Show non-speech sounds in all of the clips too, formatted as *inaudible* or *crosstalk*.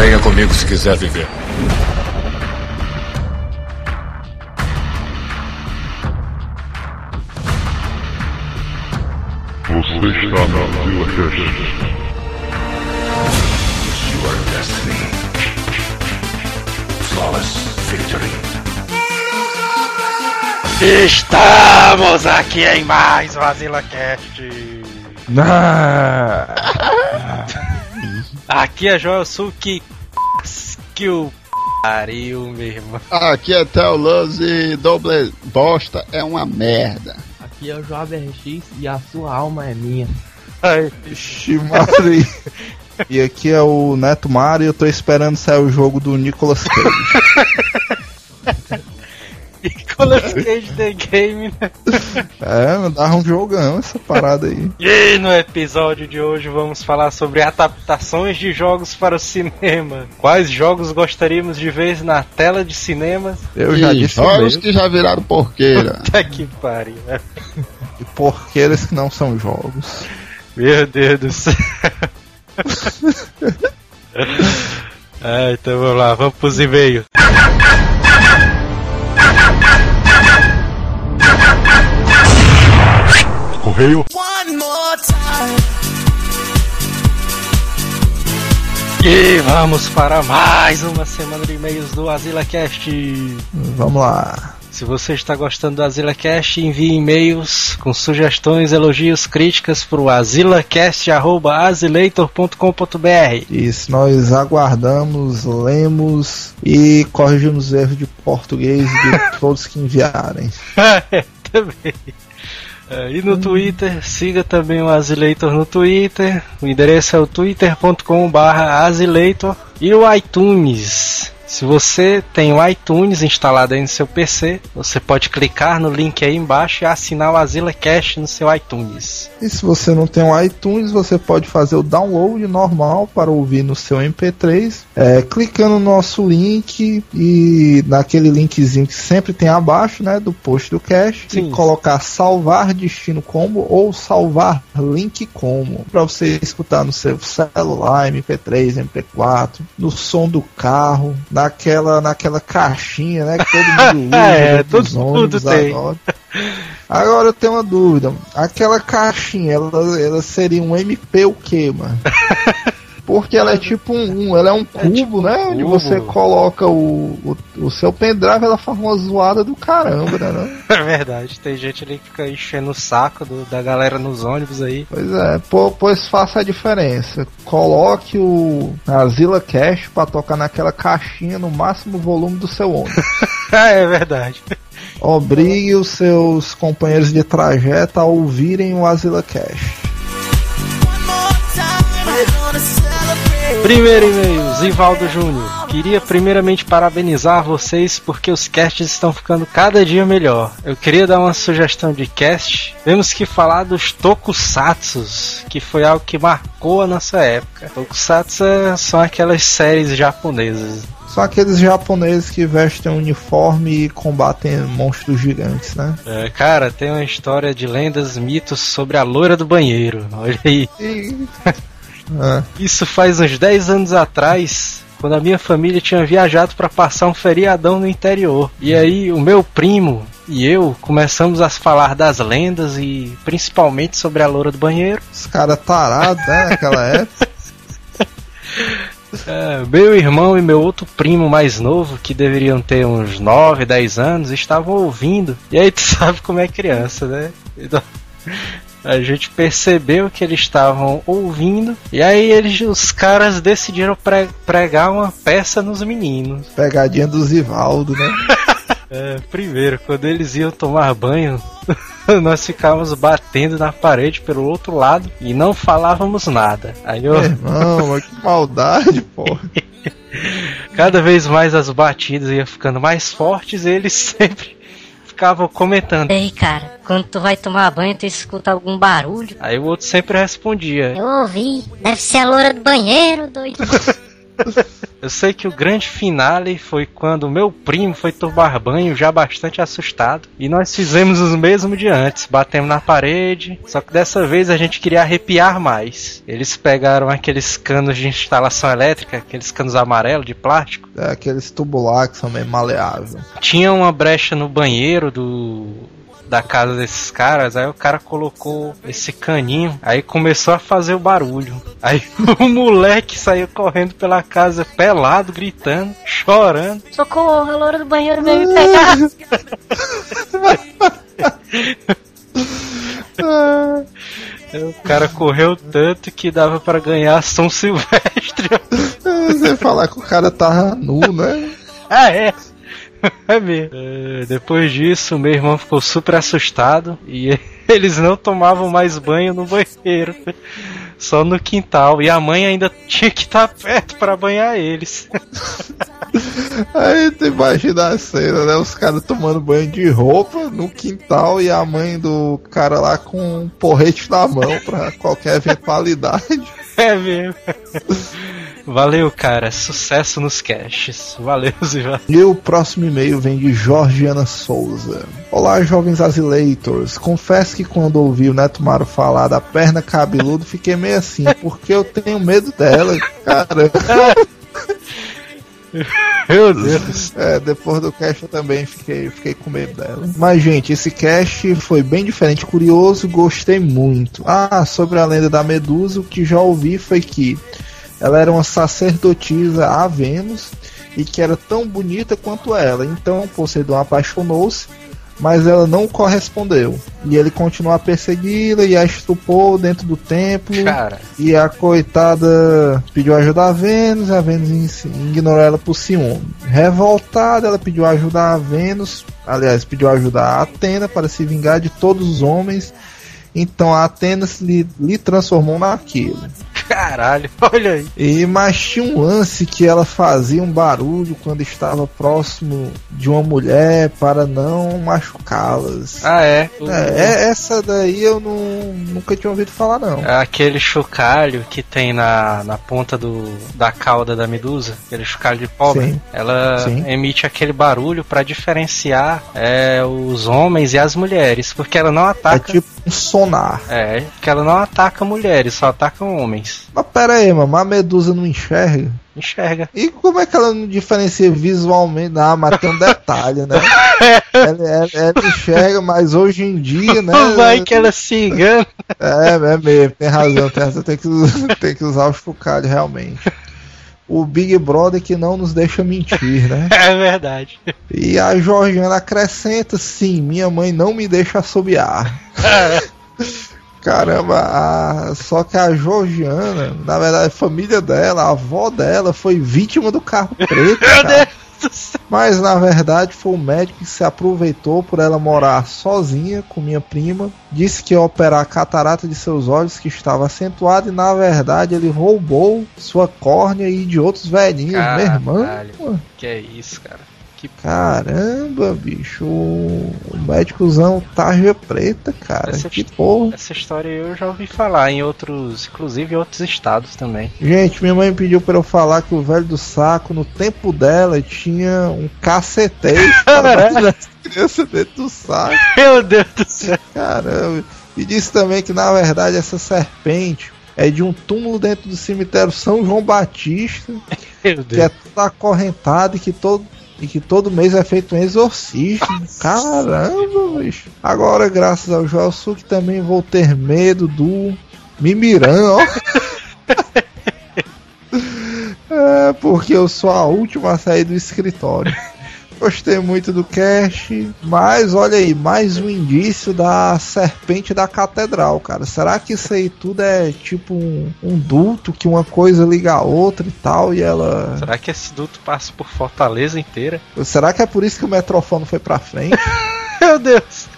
Venha comigo se quiser viver. Você está na Vila Cash. Your destiny. Flawless victory. Estamos aqui em mais um AsilaCast. *laughs* Aqui é Joel Suki. Que o pariu, meu irmão. Aqui é Theo Luz e doble bosta é uma merda. Aqui é o Joab RX e a sua alma é minha. Ai. E aqui é o Neto Mario e eu tô esperando sair o jogo do Nicolas Cage. *laughs* Nicolas Cage The Game, né? É, me dava um jogão essa parada aí. E no episódio de hoje vamos falar sobre adaptações de jogos para o cinema. Quais jogos gostaríamos de ver na tela de cinema? Eu já e disse o jogos meu. que já viraram porqueira. *laughs* Puta que pariu. né? E porqueiras que não são jogos. Meu Deus do céu. ah, *laughs* então vamos lá, vamos pros e-mails. Correio. E vamos para mais uma semana de e-mails do AsilaCast. Vamos lá. Se você está gostando do AsilaCast, envie e-mails com sugestões, elogios, críticas para o asilacast.asileitor.com.br. Isso, nós aguardamos, lemos e corrigimos erros de português de *laughs* todos que enviarem. também. É, E no Twitter, siga também o Azileitor no Twitter. O endereço é o twitter.com.br Azileitor. E o iTunes. Se você tem o iTunes instalado aí no seu PC, você pode clicar no link aí embaixo e assinar o Azila Cash no seu iTunes. E se você não tem um iTunes, você pode fazer o download normal para ouvir no seu MP3, é, clicando no nosso link e naquele linkzinho que sempre tem abaixo, né, do post do cache, Sim. e colocar salvar destino como ou salvar link como, para você escutar no seu celular, MP3, MP4, no som do carro, naquela naquela caixinha, né, que todo *laughs* mundo usa, É, tudo- ônibus tudo tem. agora. Agora eu tenho uma dúvida. Aquela caixinha, ela, ela seria um MP o quê, mano? *laughs* Porque ela é tipo um, ela é um cubo, tipo um né? Onde você coloca o, o, o seu pendrive, ela faz uma zoada do caramba, né? *laughs* É verdade, tem gente ali que fica enchendo o saco do- da galera nos ônibus aí. Pois é, pô, pois faça a diferença. Coloque o a Zilla Cash pra tocar naquela caixinha no máximo volume do seu ônibus. *laughs* Ah, é verdade. Obrigue os seus companheiros de trajeto a ouvirem o Azila Cash. Primeiro e-mail, Zivaldo Júnior. Queria primeiramente parabenizar vocês porque os casts estão ficando cada dia melhor. Eu queria dar uma sugestão de cast. Temos que falar dos tokusatsus, que foi algo que marcou a nossa época. Tokusatsu é- são aquelas séries japonesas. São aqueles japoneses que vestem um uniforme e combatem monstros gigantes, né? É, cara, tem uma história de lendas, mitos sobre a loira do banheiro. Olha aí. E... *laughs* É. Isso faz uns 10 anos atrás, quando a minha família tinha viajado para passar um feriadão no interior. E aí o meu primo e eu começamos a falar das lendas e principalmente sobre a loura do banheiro. Os caras tarados, né? Naquela época. *laughs* *laughs* É, meu irmão e meu outro primo mais novo, que deveriam ter uns 9, 10 anos, estavam ouvindo. E aí tu *laughs* sabe como é criança, né? A gente percebeu que eles estavam ouvindo. E aí eles, os caras decidiram pre- pregar uma peça nos meninos. Pegadinha do Zivaldo, né? *laughs* É, primeiro, quando eles iam tomar banho, *laughs* nós ficávamos batendo na parede pelo outro lado e não falávamos nada. Aí eu, Meu irmão, que maldade, porra. *laughs* cada vez mais as batidas iam ficando mais fortes e eles sempre ficavam comentando. Ei, cara, quando tu vai tomar banho, tu escuta algum barulho? Aí o outro sempre respondia. Eu ouvi. Deve ser a loura do banheiro, doido. *laughs* *laughs* Eu sei que o grande finale foi quando o meu primo foi tomar banho já bastante assustado. E nós fizemos o mesmo de antes. Batemos na parede. Só que dessa vez a gente queria arrepiar mais. Eles pegaram aqueles canos de instalação elétrica, aqueles canos amarelos de plástico. É aqueles lá que são meio maleáveis. Tinha uma brecha no banheiro do da casa desses caras, aí o cara colocou esse caninho, aí começou a fazer o barulho. Aí *laughs* o moleque saiu correndo pela casa pelado, gritando, chorando. Socorro, a loura do banheiro veio me pegar. *laughs* O cara correu tanto que dava pra ganhar São Silvestre. *laughs* Você falar que o cara tava nu, né? Ah, é. *laughs* É mesmo. É, depois disso, meu irmão ficou super assustado e *laughs* eles não tomavam mais banho no banheiro, *laughs* só no quintal. E a mãe ainda tinha que estar perto para banhar eles. Aí tu imagina a cena, né? Os caras tomando banho de roupa no quintal e a mãe do cara lá com um porrete na mão pra qualquer eventualidade. É mesmo. Valeu, cara. Sucesso nos caches. Valeu, Ziva. E o próximo e-mail vem de Georgiana Souza. Olá, jovens asilators. Confesso que quando ouvi o Neto Maro falar da perna cabeludo, fiquei meio assim, porque eu tenho medo dela, cara. Meu Deus. É, depois do cast eu também fiquei, fiquei com medo dela. Mas, gente, esse cast foi bem diferente, curioso, gostei muito. Ah, sobre a lenda da Medusa, o que já ouvi foi que ela era uma sacerdotisa a Vênus e que era tão bonita quanto ela. Então Poseidon apaixonou-se, mas ela não correspondeu. E ele continuou a persegui-la e a estuprou dentro do templo. Cara. E a coitada pediu ajuda a Vênus, a Vênus ignorou ela por ciúme. Revoltada, ela pediu ajuda a Vênus, aliás, pediu ajuda a Atena para se vingar de todos os homens. Então a Atena se lhe, lhe transformou naquilo. Caralho, *laughs* olha aí. E mas tinha um lance que ela fazia um barulho quando estava próximo de uma mulher para não machucá-las. Ah, é. É, é- essa daí eu não, nunca tinha ouvido falar não. É aquele chocalho que tem na, na ponta do, da cauda da medusa, aquele chocalho de pobre. Sim. Ela Sim. emite aquele barulho pra diferenciar é, os homens e as mulheres, porque ela não É ataca. tipo um sonar. É, porque ela não ataca mulheres, só ataca homens. Mas pera aí, mano, a medusa não enxerga? Enxerga. E como é que ela não diferencia visualmente? Ah, mas tem um detalhe, né? *laughs* ela, ela- ela enxerga, mas hoje em dia, né? Vai que ela se engana. É, é mesmo, tem razão, tem razão, tem que, tem que usar o chocalho realmente. O Big Brother que não nos deixa mentir, né? *laughs* É verdade. E a Georgiana acrescenta, sim, minha mãe não me deixa assobiar. *laughs* Caramba, a- só que a Georgiana, na verdade, a família dela, a avó dela, foi vítima do carro preto. Meu. Deus do céu. Mas na verdade foi o médico que se aproveitou por ela morar sozinha com minha prima. Disse que ia operar a catarata de seus olhos que estava acentuada e na verdade ele roubou sua córnea e de outros velhinhos. Meu irmão, Caralho. Que é isso, cara. Que caramba, bicho. O o médicozão tarja preta, cara. Essa que porra. Essa história eu já ouvi falar em outros, inclusive em outros estados também. Gente, minha mãe pediu pra eu falar que o velho do saco, no tempo dela, tinha um as *laughs* crianças dentro do saco. Meu Deus do céu. Caramba. E disse também que na verdade essa serpente é de um túmulo dentro do cemitério São João Batista, Meu que é tudo acorrentado e que todo e que todo mês é feito um exorcismo. Caramba, bicho. Agora, graças ao Joel Suki, também vou ter medo do Mimirão, ó. *laughs* É, porque eu sou a última a sair do escritório. Gostei muito do cast, mas olha aí, mais um indício da serpente da catedral, cara. Será que isso aí tudo é tipo um, um duto que uma coisa liga a outra e tal, e ela. Será que esse duto passa por Fortaleza inteira? Será que é por isso que o metrofone foi pra frente? *laughs* Meu Deus.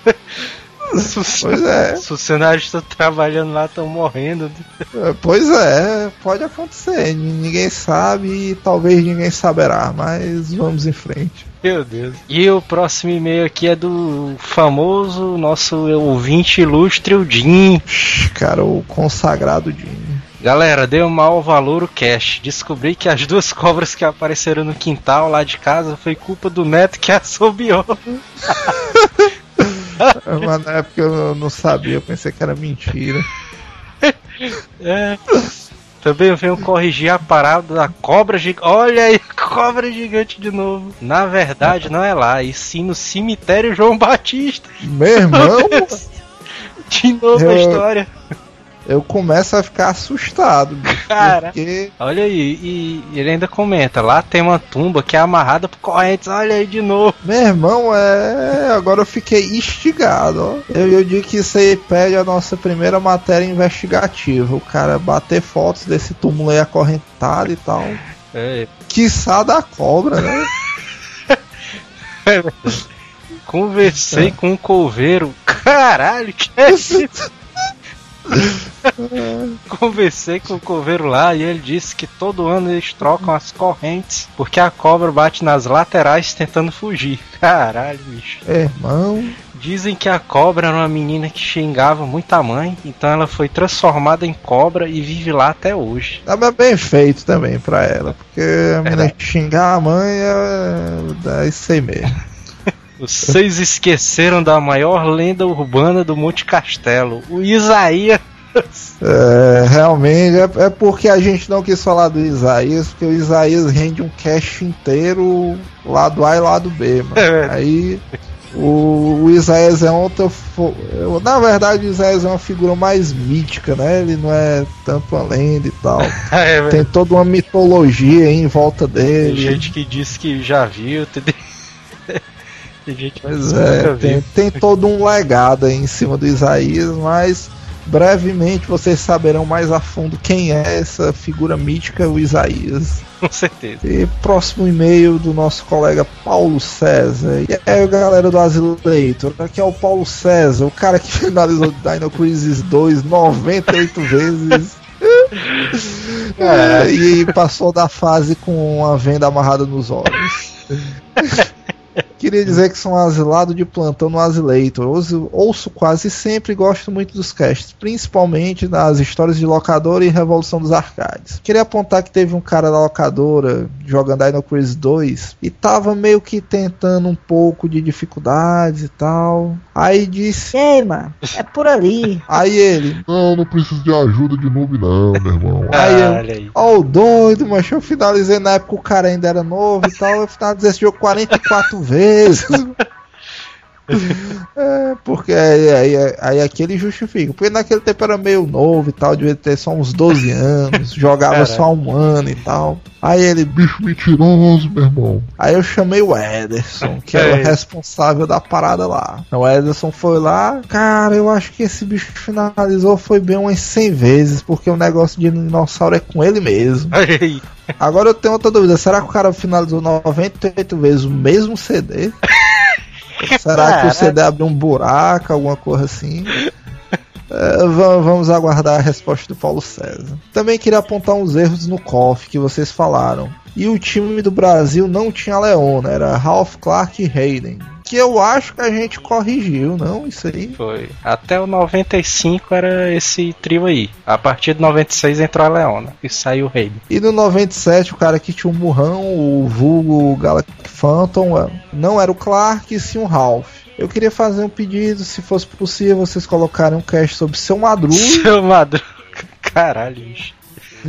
Os pois é, os funcionários estão trabalhando lá estão morrendo. é, pois é, pode acontecer. Ninguém sabe e talvez ninguém saberá, mas vamos em frente. Meu Deus. E o próximo e-mail aqui é do famoso nosso ouvinte ilustre, o Jim. Cara, o consagrado Jimmy. Galera, deu mau valor o cash. Descobri que as duas cobras que apareceram no quintal lá de casa foi culpa do neto que *laughs* assobiou. *laughs* Mas na época eu não sabia, eu pensei que era mentira. É. Também venho corrigir a parada da cobra gigante. Olha aí, *laughs* cobra gigante de novo. Na verdade, não é lá, e sim no cemitério João Batista. Meu irmão, *laughs* De novo a Eu- história. Eu começo a ficar assustado, bicho. Cara. Porque Olha aí, e ele ainda comenta: lá tem uma tumba que é amarrada por correntes. Olha aí de novo. Meu irmão, é. Agora eu fiquei instigado, ó. Eu, eu digo que isso aí pede a nossa primeira matéria investigativa. O cara bater fotos desse túmulo aí acorrentado e tal. É, Quiçá da cobra, né? *laughs* conversei com um coveiro. Caralho, que é isso? *laughs* *laughs* Conversei com o coveiro lá e ele disse que todo ano eles trocam as correntes porque a cobra bate nas laterais tentando fugir. *laughs* Caralho, bicho. Irmão. Dizem que a cobra era uma menina que xingava muito a mãe, então ela foi transformada em cobra e vive lá até hoje. Tava bem feito também pra ela. Porque a menina xingar a mãe é. É isso aí mesmo. *laughs* Vocês esqueceram da maior lenda urbana do Monte Castelo, o Isaías. É, realmente, é, é porque a gente não quis falar do Isaías, porque o Isaías rende um cast inteiro lado A e lado B, mano. É. Aí o, o Isaías é outra. Na verdade, o Isaías é uma figura mais mítica, né? Ele não é tanto uma lenda e tal. *laughs* É. Tem toda uma mitologia aí em volta Tem dele. gente que disse que já viu, tem, *laughs* tem gente que Pois é, tem, tem todo um legado aí em cima do Isaías, mas brevemente vocês saberão mais a fundo quem é essa figura mítica, o Isaías. Com certeza. E próximo e-mail do nosso colega Paulo César. E aí, galera do Asileitor, aqui é o Paulo César, o cara que *laughs* finalizou Dino Crisis 2 98 *laughs* vezes. É, e passou da fase com a venda amarrada nos olhos. *laughs* Queria dizer que sou um asilado de plantão no Asileitor. Ouço, ouço quase sempre e gosto muito dos casts, principalmente das histórias de locadora e Revolução dos Arcades. Queria apontar que teve um cara da locadora jogando Dino Crisis 2 e tava meio que tentando um pouco de dificuldades e tal. Aí disse. Ei, mano, é por ali. *laughs* Aí ele. Não, não preciso de ajuda de noob não, meu irmão. *laughs* Aí eu- Olha aí. Ó, o doido, mas eu finalizei na época o cara ainda era novo e tal. Eu finalizei esse jogo 44 vezes mesmo. É, porque aí, aí, aí aqui ele justifica. Porque naquele tempo era meio novo e tal, devia ter só uns 12 anos, *laughs* jogava Caraca. só um ano e tal. Aí ele. Bicho mentiroso, meu irmão. Aí eu chamei o Ederson, que é, É. o responsável da parada lá. O Ederson foi lá, cara, eu acho que esse bicho finalizou foi bem umas 100 vezes, porque o negócio de dinossauro é com ele mesmo. *laughs* Agora eu tenho outra dúvida, será que o cara finalizou 98 vezes o mesmo CD? *laughs* será que o. CD abriu um buraco, alguma coisa assim? É, va- vamos aguardar a resposta do Paulo César. Também queria apontar uns erros no KOF que vocês falaram. E o time do Brasil não tinha Leona, era Ralph Clark e Hayden. Que eu acho que a gente corrigiu, não? Isso aí. Foi. Até o 95 era esse trio aí. A partir de 96 entrou a Leona e saiu o rei. E no 97, o cara que tinha o Murrão, o vulgo Galactic Phantom, é, não era o Clark, e sim o Ralph. Eu queria fazer um pedido, se fosse possível, vocês colocarem um cast sobre seu Madruga. Seu Madruga. *laughs* Caralho, bicho.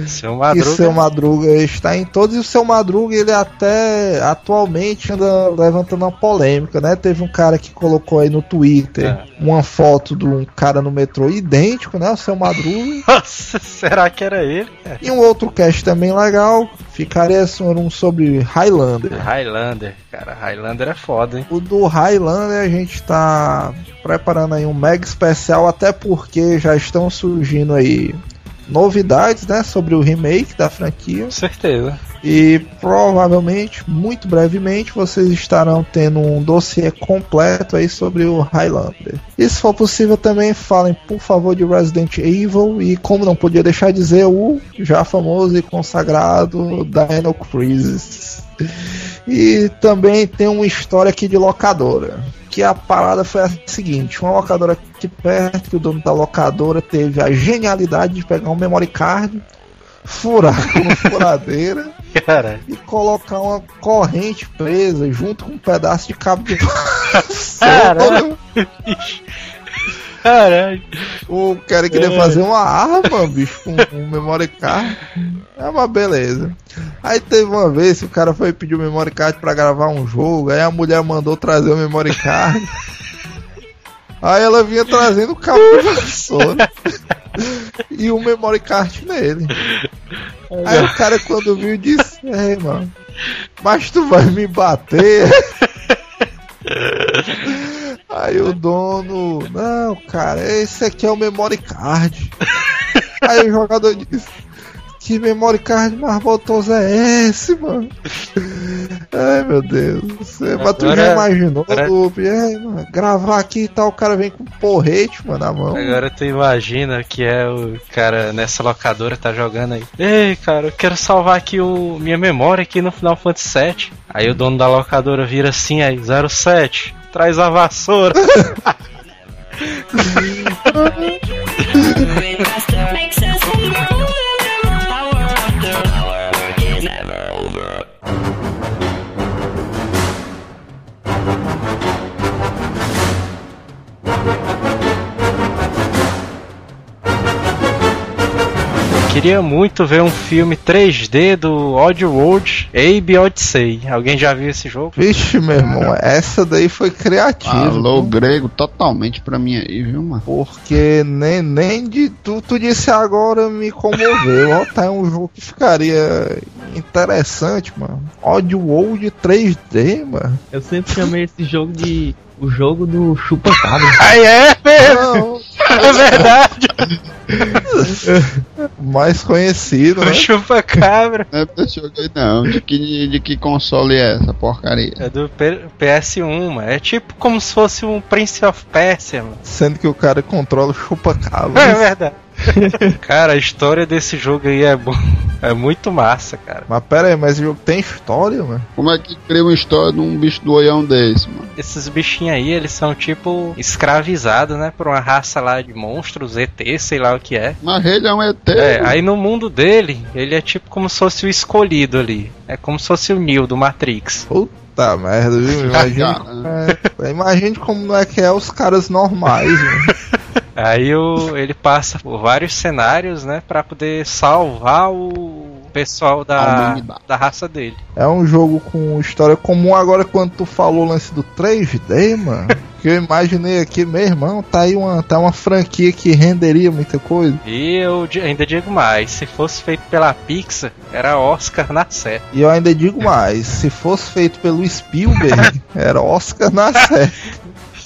Seu E Madruga. seu Madruga está em todos, e o seu Madruga, ele até atualmente anda levantando uma polêmica, né? Teve um cara que colocou aí no Twitter É. uma foto de um cara no metrô idêntico, né? O seu Madruga. *laughs* Nossa, será que era ele? e um outro cast também legal, ficaria um sobre Highlander. Highlander, cara. Highlander é foda, hein? O do Highlander a gente tá preparando aí um mega especial, até porque já estão surgindo aí novidades, né, sobre o remake da franquia Com certeza. e provavelmente, muito brevemente, vocês estarão tendo um dossiê completo aí sobre o Highlander. E se for possível também falem, por favor, de Resident Evil e como não podia deixar de dizer o já famoso e consagrado Dino Crisis. E também tem uma história aqui de locadora. Que a parada foi a seguinte: uma locadora aqui perto, que o dono da locadora teve a genialidade de pegar um memory card, furar com *laughs* uma furadeira Caralho. e colocar uma corrente presa junto com um pedaço de cabo de. *laughs* Caralho. O cara queria fazer uma arma, bicho, com um memory card. É uma beleza. Aí teve uma vez que o cara foi pedir o memory card pra gravar um jogo, aí a mulher mandou trazer o memory card. Aí ela vinha trazendo o cabo de vassoura e o memory card nele. Aí o cara quando viu disse, ei mano, mas tu vai me bater? Aí o dono, não, cara, esse aqui é o memory card. *laughs* Aí o jogador disse, que memory card mais botoso é esse, mano? Ai meu Deus. Você, mas tu já imaginou, agora-? Ai, mano, gravar aqui e tal, o cara vem com um porrete, mano, na mão. Agora tu imagina que é o cara nessa locadora tá jogando aí. Ei, cara, eu quero salvar aqui o minha memória aqui no Final Fantasy VII. Aí o dono da locadora vira assim aí, 07, traz a vassoura. *laughs* Queria muito ver um filme 3D do Oddworld Abe Odyssey. Alguém já viu esse jogo? Vixe, meu irmão, essa daí foi criativa. Alô, grego, totalmente pra mim aí, viu, mano? Porque nem, nem de tu, tu disse agora me comoveu. Ó, tá é um jogo que ficaria interessante, mano. Oddworld 3D, mano. Eu sempre chamei esse jogo de o jogo do chupa-cabra. *laughs* Aí é mesmo, é verdade. *laughs* mais conhecido, O né? chupa-cabra. Não é pra aí, não. De que, de que console é essa porcaria? É do P- PS1, mano. É tipo como se fosse um Prince of Persia, mano. Sendo que o cara controla o É chupa-cabra. verdade. *laughs* cara, a história desse jogo aí é, bom. É muito massa, cara. Mas pera aí, mas o jogo tem história, mano? Como é que cria uma história de um bicho do olhão desse, mano? Esses bichinhos aí, eles são tipo escravizados, né? Por uma raça lá de monstros, ET, sei lá o que é. Mas ele é um ET. É, mano. aí no mundo dele, ele é tipo como se fosse o escolhido ali. É como se fosse o Neo do Matrix. Puta merda, viu? *laughs* Imagine, é, imagine como não é que é os caras normais, mano. *laughs* Aí o, ele passa por vários cenários, né? Pra poder salvar o pessoal da, da raça dele. É um jogo com história comum. Agora, quando tu falou o lance do 3D, mano, *laughs* que eu imaginei aqui, meu irmão, tá aí uma, tá uma franquia que renderia muita coisa. E eu ainda digo mais, se fosse feito pela Pixar, era Oscar na certa. E eu ainda digo mais: se fosse feito pelo Spielberg, *laughs* era Oscar na série.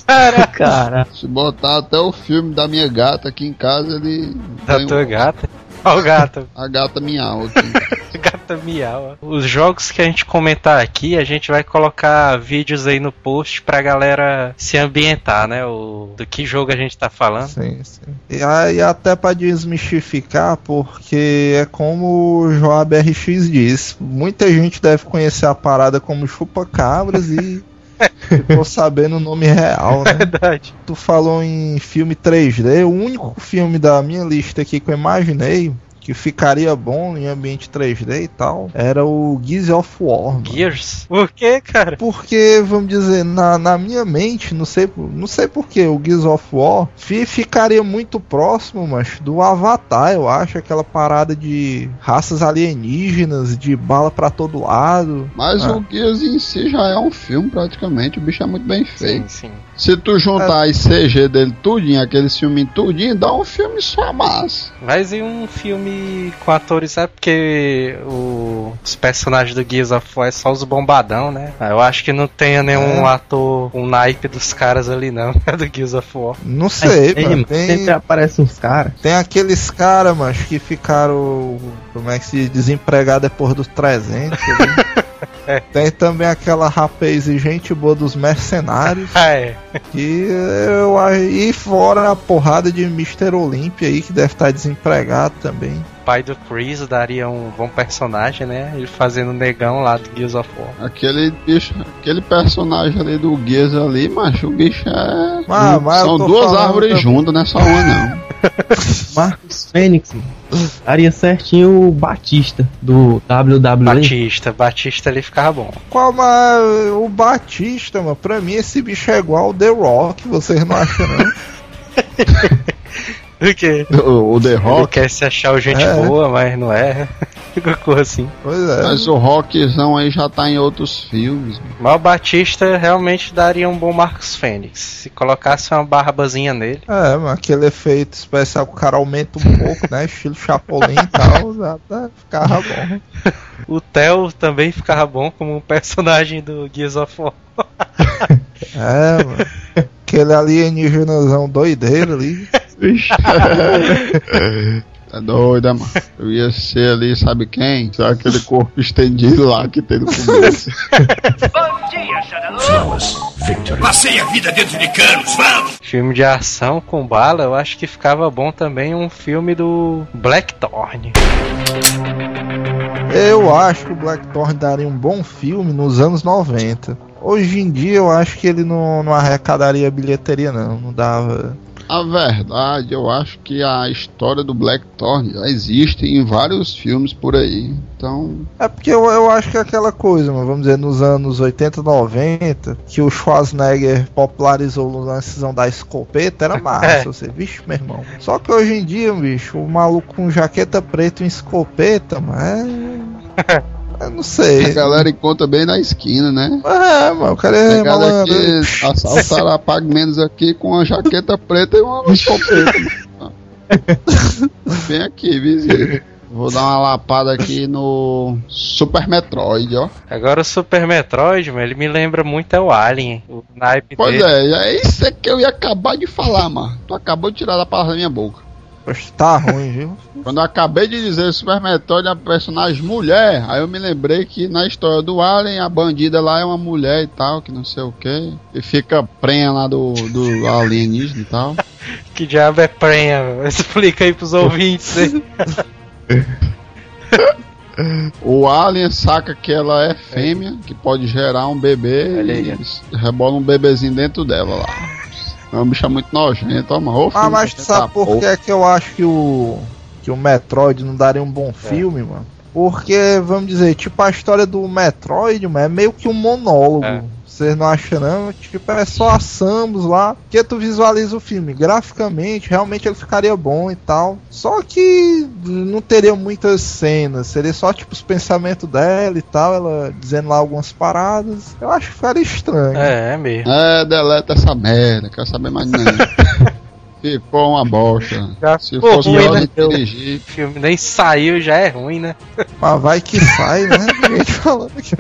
*laughs* Cara, Se botar até o filme da minha gata aqui em casa, ele. Da tua um- gata. Ó o gato, A gata miau *laughs* aqui. gata miau. Os jogos que a gente comentar aqui, a gente vai colocar vídeos aí no post pra galera se ambientar, né? O, do que jogo a gente tá falando. Sim, sim. E aí, até pra desmistificar, porque é como o Joab RX diz: muita gente deve conhecer a parada como chupa-cabras e. *laughs* *laughs* Ficou sabendo o nome real, né? Verdade. Tu falou em filme 3D. O único filme da minha lista aqui que eu imaginei que ficaria bom em ambiente 3D e tal era o Gears of War. mano. Gears? Por que, cara? Porque, vamos dizer, na, na minha mente, não sei, por- não sei porquê, o Gears of War fi- ficaria muito próximo, mas do Avatar, eu acho, aquela parada de raças alienígenas, de bala pra todo lado. Mas Ah. o Gears em si já é um filme praticamente. O bicho é muito bem feito. Sim, sim. Se tu juntar as CG dele tudinho, aquele filme tudinho, dá um filme só massa. Mas e um filme com atores, é porque o- os personagens do Gears of War é só os bombadão, né? Eu acho que não tenha nenhum É. ator, um naipe dos caras ali não, *laughs* do Gears of War. Não sei, Ei, mano. mano, Tem, sempre aparecem uns caras. tem aqueles caras, mas que ficaram, como é que se diz, desempregados depois dos 300. *laughs* *laughs* Tem também aquela rapaz e gente boa dos mercenários. *laughs* Ah, é. Que eu aí fora a porrada de Mr. Olympia aí que deve estar desempregado também. O pai do Chris daria um bom personagem, né? Ele fazendo o negão lá do Gears of War. Aquele bicho, aquele personagem ali do Gears ali, macho, o bicho é. Mas eu São duas árvores também. juntas, não é só uma não. *laughs* Marcos Fênix daria certinho o Batista do WWE. Batista, Batista ali ficava bom. Qual, mas o Batista, mano, pra mim esse bicho é igual o The Rock, vocês não acham não? *laughs* O quê? O, o The Ele Rock, quer se achar o gente É. boa, mas não é. Coisa assim. Pois é. mas o Rockzão aí já tá em outros filmes. Mas o Batista realmente daria um bom Marcos Fênix. Se colocasse uma barbazinha nele. É, mas aquele efeito especial que o cara aumenta um pouco, né? Estilo Chapolin e tal, *laughs* já tá, ficava bom. O Theo também ficava bom como um personagem do Gears of War. *laughs* É, mano. Aquele alienígenazão doideiro ali. *laughs* Tá doida, mano. *laughs* Eu ia ser ali, sabe quem? Só aquele corpo estendido lá que tem no começo. Flawless victory. Passei a vida dentro de canos, vamos! Filme de ação com bala, eu acho que ficava bom também um filme do Blackthorn. Eu acho que o Blackthorn daria um bom filme nos anos 90. Hoje em dia eu acho que ele não, não arrecadaria bilheteria não, não dava. A verdade, eu acho que a história do Blackthorn já existe em vários filmes por aí. Então, É porque eu, eu acho que é aquela coisa, mano, vamos dizer, nos anos 80, 90, que o Schwarzenegger popularizou na decisão da escopeta, era *laughs* massa. É. Você, vixe, meu irmão. Só que hoje em dia, bicho, o maluco com jaqueta preta e escopeta, mano, é. *laughs* Eu não a sei. galera encontra bem na esquina, né? É, mano, o cara é malandro. aqui, assaltaram pague menos aqui com uma jaqueta preta e uma escopeta. mano. Vem aqui, vizinho. Vou dar uma lapada aqui no Super Metroid, ó. Agora o Super Metroid, mano, ele me lembra muito é o Alien. O naipe Pois dele. é, é isso é que eu ia acabar de falar, mano. Tu acabou de tirar da palavra da minha boca. Poxa, tá ruim, viu? *laughs* Quando eu acabei de dizer Super Metroid é uma personagem mulher, aí eu me lembrei que na história do Alien, a bandida lá é uma mulher e tal, que não sei o que. E fica prenha lá do, do alienígena e tal. *laughs* Que diabo é prenha? *laughs* Explica aí pros ouvintes. aí. O Alien saca que ela é fêmea, que pode gerar um bebê Olha e aí. rebola um bebezinho dentro dela lá. É uma bicha muito nojenta, ó, mano. Ah, mas tu nojento sabe por que é que eu acho que o que o Metroid não daria um bom filme, mano? Porque, vamos dizer, tipo, a história do Metroid, mano, é meio que um monólogo. É. Vocês não acham não? Tipo, é só a Samus lá, que tu visualiza o filme. Graficamente, realmente ele ficaria bom e tal. Só que não teria muitas cenas. Seria só, tipo, os pensamentos dela e tal, ela dizendo lá algumas paradas. Eu acho que ficaria estranho. É, é mesmo. É, deleta essa merda, quero saber mais *laughs* Ficou uma bosta. Já Se ficou fosse ruim, né? de dirigir. O filme nem saiu, já é ruim, né? *laughs* Mas vai que sai, né? *laughs* Gente falando aqui.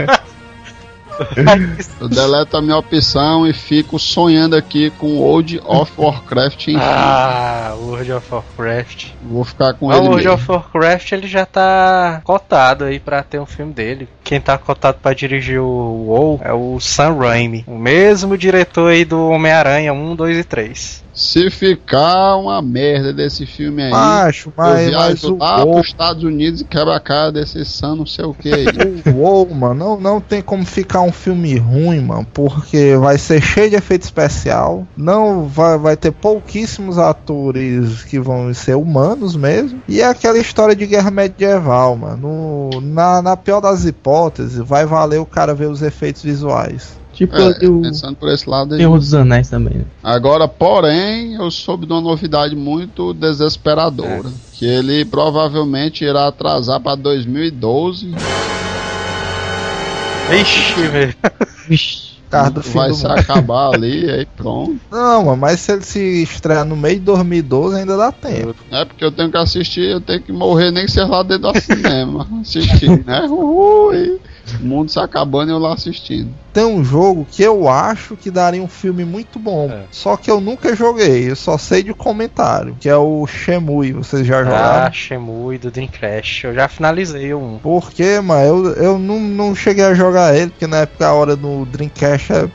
Eu deleto a minha opção e fico sonhando aqui com World of Warcraft em Ah, World of Warcraft. Vou ficar com O ele World mesmo. of Warcraft ele já tá cotado aí pra ter um filme dele. Quem tá cotado pra dirigir o WoW é o Sam Raimi, o mesmo diretor aí do Homem-Aranha 1, 2 e 3. Se ficar uma merda desse filme aí, Macho, eu mas, mas viajo o lá WoW, pros Estados Unidos e quebra a cara desse Sam não sei o que *laughs* WoW, mano, não, não tem como ficar um filme ruim, mano, porque vai ser cheio de efeito especial, não vai, vai ter pouquíssimos atores que vão ser humanos mesmo, e é aquela história de guerra medieval, mano. No- na, na pior das hipóteses, vai valer o cara ver os efeitos visuais. Tipo É, o pensando por esse lado aí. Senhor dos Anéis também, né? Agora, porém, eu soube de uma novidade muito desesperadora. Que ele provavelmente irá atrasar para 2012. Vixe, velho. Vixe. Cara do fim vai do se mundo. acabar ali, *laughs* aí pronto. Não, mas se ele se estrear no meio de 2012 ainda dá tempo. É porque eu tenho que assistir, eu tenho que morrer nem que seja lá dentro do cinema. *laughs* Assistir, né? Uhul, e O mundo se acabando e eu lá assistindo. Tem um jogo que eu acho que daria um filme muito bom. É. Só que eu nunca joguei, eu só sei de comentário. Que é o Shemui, vocês já Ah, jogaram? Shemui do Dreamcast. Eu já finalizei um. Porque, mano, eu, eu não, não cheguei a jogar ele, porque na época a hora do Dreamcast era,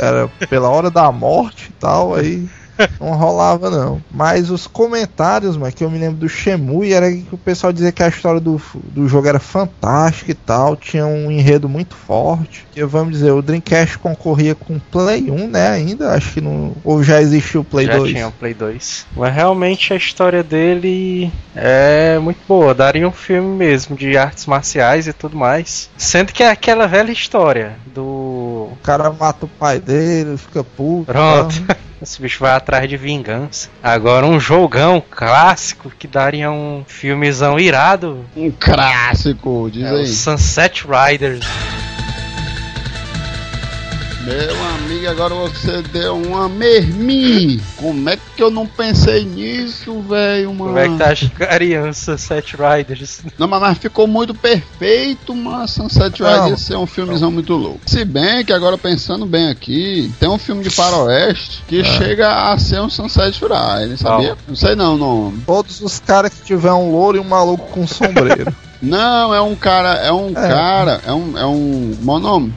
era *laughs* pela hora da morte e tal, aí *laughs* não rolava não. Mas os comentários, mano, que eu me lembro do Shemui, era que o pessoal dizia que a história do, do jogo era fantástica e tal, tinha um enredo muito forte. Que vamos dizer, o Dreamcast concorria com o Play 1, né, ainda, acho que não... Ou já existiu o Play já 2? tinha o Play 2. Mas realmente a história dele é muito boa. Daria um filme mesmo de artes marciais e tudo mais. Sendo que é aquela velha história do. O cara mata o pai dele, fica puto. Pronto. *laughs* Esse bicho vai atrás de vingança. Agora um jogão clássico que daria um filmezão irado. Um clássico, diz É aí. Sunset Riders. Meu amigo, agora você deu uma mermi. Como é que eu não pensei nisso, velho, mano? Como é que tá as crianças Sunset Riders? Não, mas, mas ficou muito perfeito, mano. Sunset Não. Riders ser um filmezão muito louco. Se bem que agora pensando bem aqui, tem um filme de faroeste que chega a ser um Sunset Riders, sabia? Não sei não, não. Todos os caras que tiver um louro e um maluco com sombreiro. *laughs* Não, é um cara, é um cara, é um, é um, bom nome.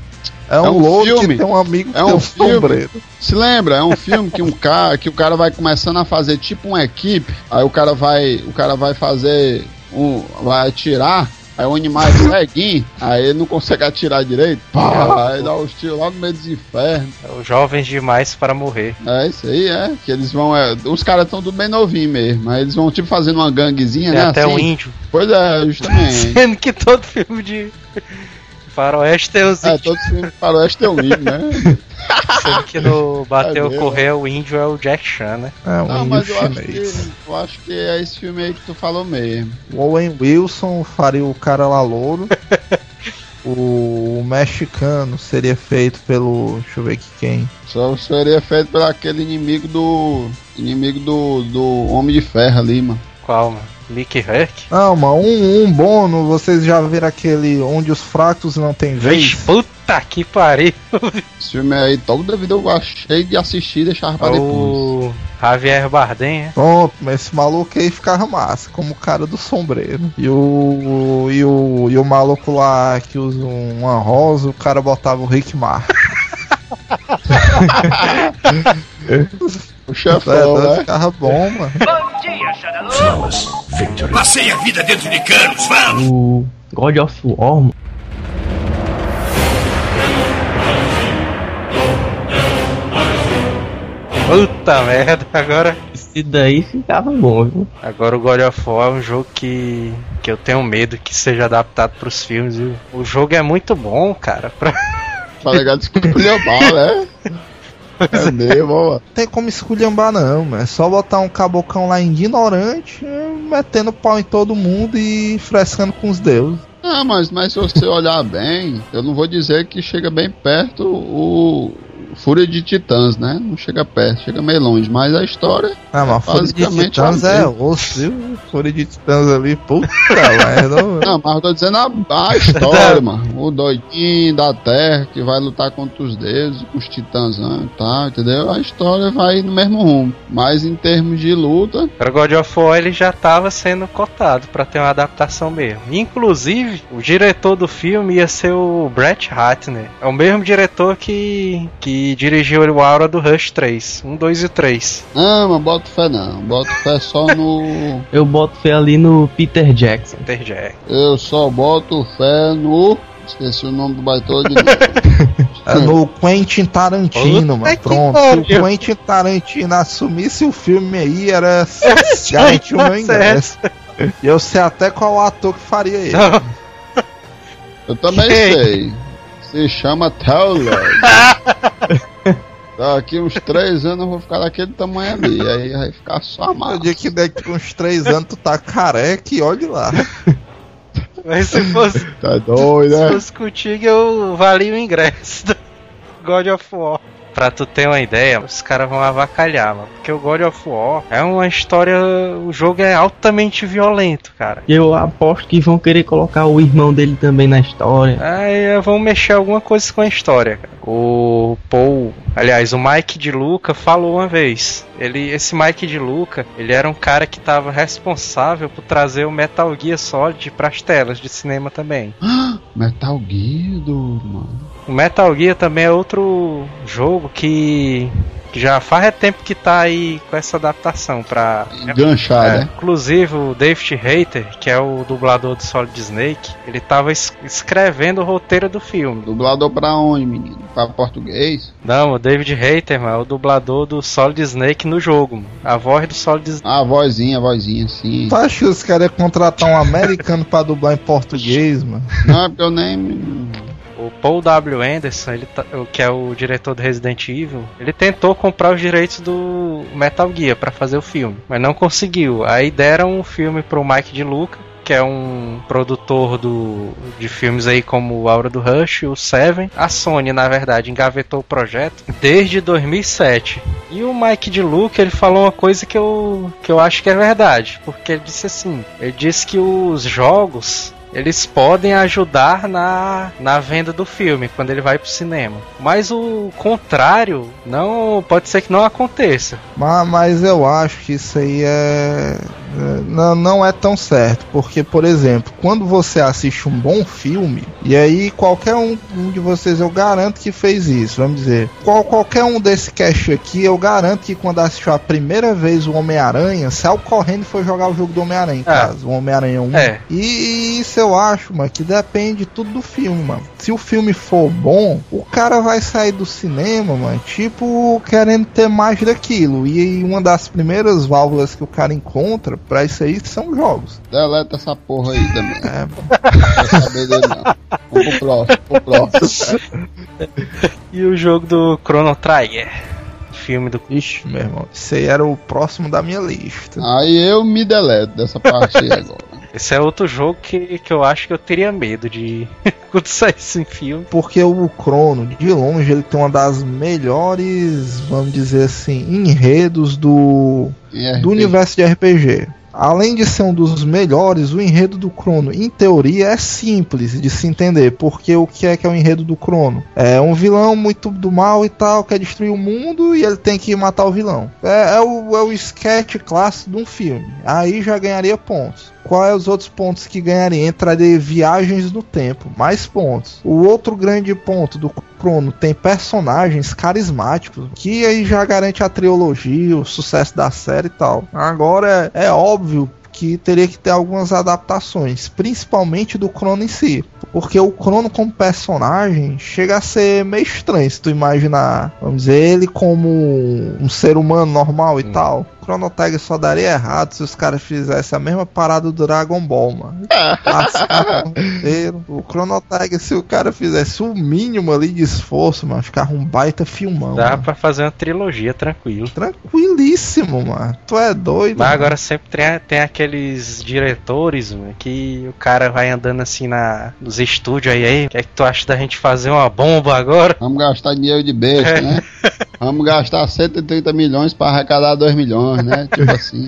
É um, É um louro filme. que tem um amigo que É tem um um filme. sombreiro. Se lembra? É um filme que um cara, que o cara vai começando a fazer tipo uma equipe, aí o cara vai, o cara vai fazer um, vai atirar, aí o animal é ceguinho, aí ele não consegue atirar direito, pá, aí dá os tiros lá no meio dos infernos. É Os jovens demais para morrer. É isso aí, é, que eles vão, é, os caras estão tudo bem novinhos mesmo, aí eles vão tipo fazendo uma ganguezinha, Tem né, até assim. um índio. Pois é, justamente. *laughs* Sendo que todo filme de faroeste tem os é, índios. todos os filmes de faroeste tem um índio, né? *laughs* Sendo que no Bateu É. Correr o índio é o Jack Chan, né? É um Não, mas eu acho, que, eu acho que é esse filme aí que tu falou mesmo. O Owen Wilson faria o cara lá louro. *laughs* o mexicano seria feito pelo. Deixa eu ver aqui quem. Só seria feito por aquele inimigo do. Inimigo do, do Homem de Ferro ali, mano. Qual, mano? Mickey Herc? Não, mano, um, um bom, vocês já viram aquele onde os fracos não têm vez? Vixe, puta que pariu! Esse filme aí, toda vida eu achei de assistir e deixava pra depois. o Javier Bardem, é? Pronto, mas esse maluco aí ficava massa, como o cara do sombreiro. E o. E o, e o maluco lá que usa uma rosa, o cara botava o Rick Martin. *laughs* *laughs* O É, chefão, dois né? ficava bom, mano. Flawless victory. Passei a vida dentro de canos, vamos! O God of War, mano, Puta merda, agora. esse daí ficava bom, viu? Agora o God of War é um jogo que. que eu tenho medo que seja adaptado pros filmes, viu? O jogo é muito bom, cara. Pra... Tá ligado? Escolheu mal, né? *laughs* É mesmo, ó. Tem como esculhambar, não. É só botar um cabocão lá ignorante, metendo pau em todo mundo e frescando com os deuses. Ah, mas, mas se você *laughs* olhar bem, eu não vou dizer que chega bem perto o Fúria de Titãs, né? Não chega perto, chega meio longe, mas a história Ah, mas Fúria de Basicamente, Titãs é é o osso, viu? Fúria de Titãs ali, puta *laughs* merda. mano. Não, mas eu tô dizendo a, a história, *laughs* mano. O doidinho da terra que vai lutar contra os deuses, com os titãs e tal, entendeu? A história vai no mesmo rumo. Mas em termos de luta, Agora God of War ele já tava sendo cotado pra ter uma adaptação mesmo. Inclusive, o diretor do filme ia ser o Brett Ratner. É o mesmo diretor que, que dirigiu o Aura do Rush 3. 1, 2 e 3. não, mas boto fé não. Boto fé só no. *laughs* Eu boto fé ali no Peter Jackson. Peter Jack. Eu só boto fé no. Esqueci o nome do baitola de novo. *laughs* É no Quentin Tarantino, Puta mano. Pronto. Se o Quentin Tarantino assumisse o filme aí, era garantir o meu *laughs* ingresso. E eu sei até qual ator que faria ele. Eu também sei. Se chama Taylor. *laughs* Daqui uns três anos eu vou ficar daquele tamanho ali. Aí vai ficar só No massa. dia que daqui uns três anos tu tá careca e olhe lá. mas se fosse, Tá doido, se né? fosse contigo, eu valia o ingresso do God of War. Pra tu ter uma ideia, os caras vão avacalhar, mano. Porque o God of War é uma história. O jogo é altamente violento, cara. E eu aposto que vão querer colocar o irmão dele também na história. Aí vão mexer alguma coisa com a história, cara. O Paul, aliás, o Mike de Luca falou uma vez. Ele, esse Mike de Luca, ele era um cara que estava responsável por trazer o Metal Gear Solid para as telas de cinema também. *gasps* Metal Gear do. Mano. O Metal Gear também é outro jogo que já faz tempo que tá aí com essa adaptação pra. Enganchar, É, né? Inclusive o David Hayter, que é o dublador do Solid Snake, ele tava es- escrevendo o roteiro do filme. Dublador pra onde, menino? Pra português? Não, o David Hayter, mano, é o dublador do Solid Snake no jogo. mano. A voz do Solid Snake. Ah, a vozinha, a vozinha, sim. Tu acha que os caras iam contratar um americano pra dublar em português, mano? Não, é porque eu nem. O Paul W. Anderson, ele tá- o que é o diretor do Resident Evil, ele tentou comprar os direitos do Metal Gear pra fazer o filme, mas não conseguiu. Aí deram um filme pro Mike de Luca, que é um produtor do, de filmes aí como o Aura do Rush, o Seven. A Sony, na verdade, engavetou o projeto desde 2007. E o Mike de Luca, ele falou uma coisa que eu, que eu acho que é verdade, porque ele disse assim, ele disse que os jogos eles podem ajudar na, na venda do filme quando ele vai pro cinema. Mas o contrário não pode ser que não aconteça. Mas, mas eu acho que isso aí é. é, Não, não é tão certo. Porque, por exemplo, quando você assiste um bom filme, e aí qualquer um, um de vocês eu garanto que fez isso. Vamos dizer, qual, qualquer um desse cast aqui, eu garanto que quando assistiu a primeira vez o Homem-Aranha, saiu correndo e foi jogar o jogo do Homem-Aranha em É. casa, o Homem-Aranha 1. É. E isso eu acho, mano, que depende tudo do filme, mano. Se o filme for bom, o cara vai sair do cinema, mano, tipo, querendo ter mais daquilo. E uma das primeiras válvulas que o cara encontra pra isso aí são jogos. Deleta essa porra aí também. É, Não quero saber dele, não. Vamos pro próximo, pro próximo. *laughs* E o jogo do Chrono Trigger. Filme do. Ixi, meu irmão, isso aí era o próximo da minha lista. Aí eu me deleto dessa parte aí agora. Esse é outro jogo que, que eu acho que eu teria medo de. *laughs* quando saísse em filme. Porque o Crono, de longe, ele tem uma das melhores, vamos dizer assim, enredos do, RPG. do universo de RPG. Além de ser um dos melhores, o enredo do Crono, em teoria, é simples de se entender. Porque o que é que é o enredo do Crono? É um vilão muito do mal e tal, quer destruir o mundo e ele tem que matar o vilão. É, é o, é o sketch clássico de um filme. Aí já ganharia pontos. Quais os outros pontos que ganharia? Entraria viagens no tempo, mais pontos. O outro grande ponto do Crono tem personagens carismáticos, que aí já garante a trilogia, o sucesso da série e tal. Agora é, é óbvio que teria que ter algumas adaptações, principalmente do Crono em si. Porque o Crono como personagem chega a ser meio estranho se tu imaginar, vamos dizer, ele como um ser humano normal e tal. O Chrono Trigger só daria errado se os caras fizessem a mesma parada do Dragon Ball, mano. Lascar *laughs* o Chrono Trigger, se o cara fizesse o mínimo ali de esforço, mano, ficava um baita filmão. Dá mano. pra fazer uma trilogia tranquilo. Tranquilíssimo, mano. Tu é doido. Mas mano. agora sempre tem, tem aqueles diretores mano, que o cara vai andando assim na, nos estúdios aí, aí. O que é que tu acha da gente fazer uma bomba agora? Vamos gastar dinheiro de besta, né? *laughs* Vamos gastar 130 milhões pra arrecadar 2 milhões, né? Tipo assim.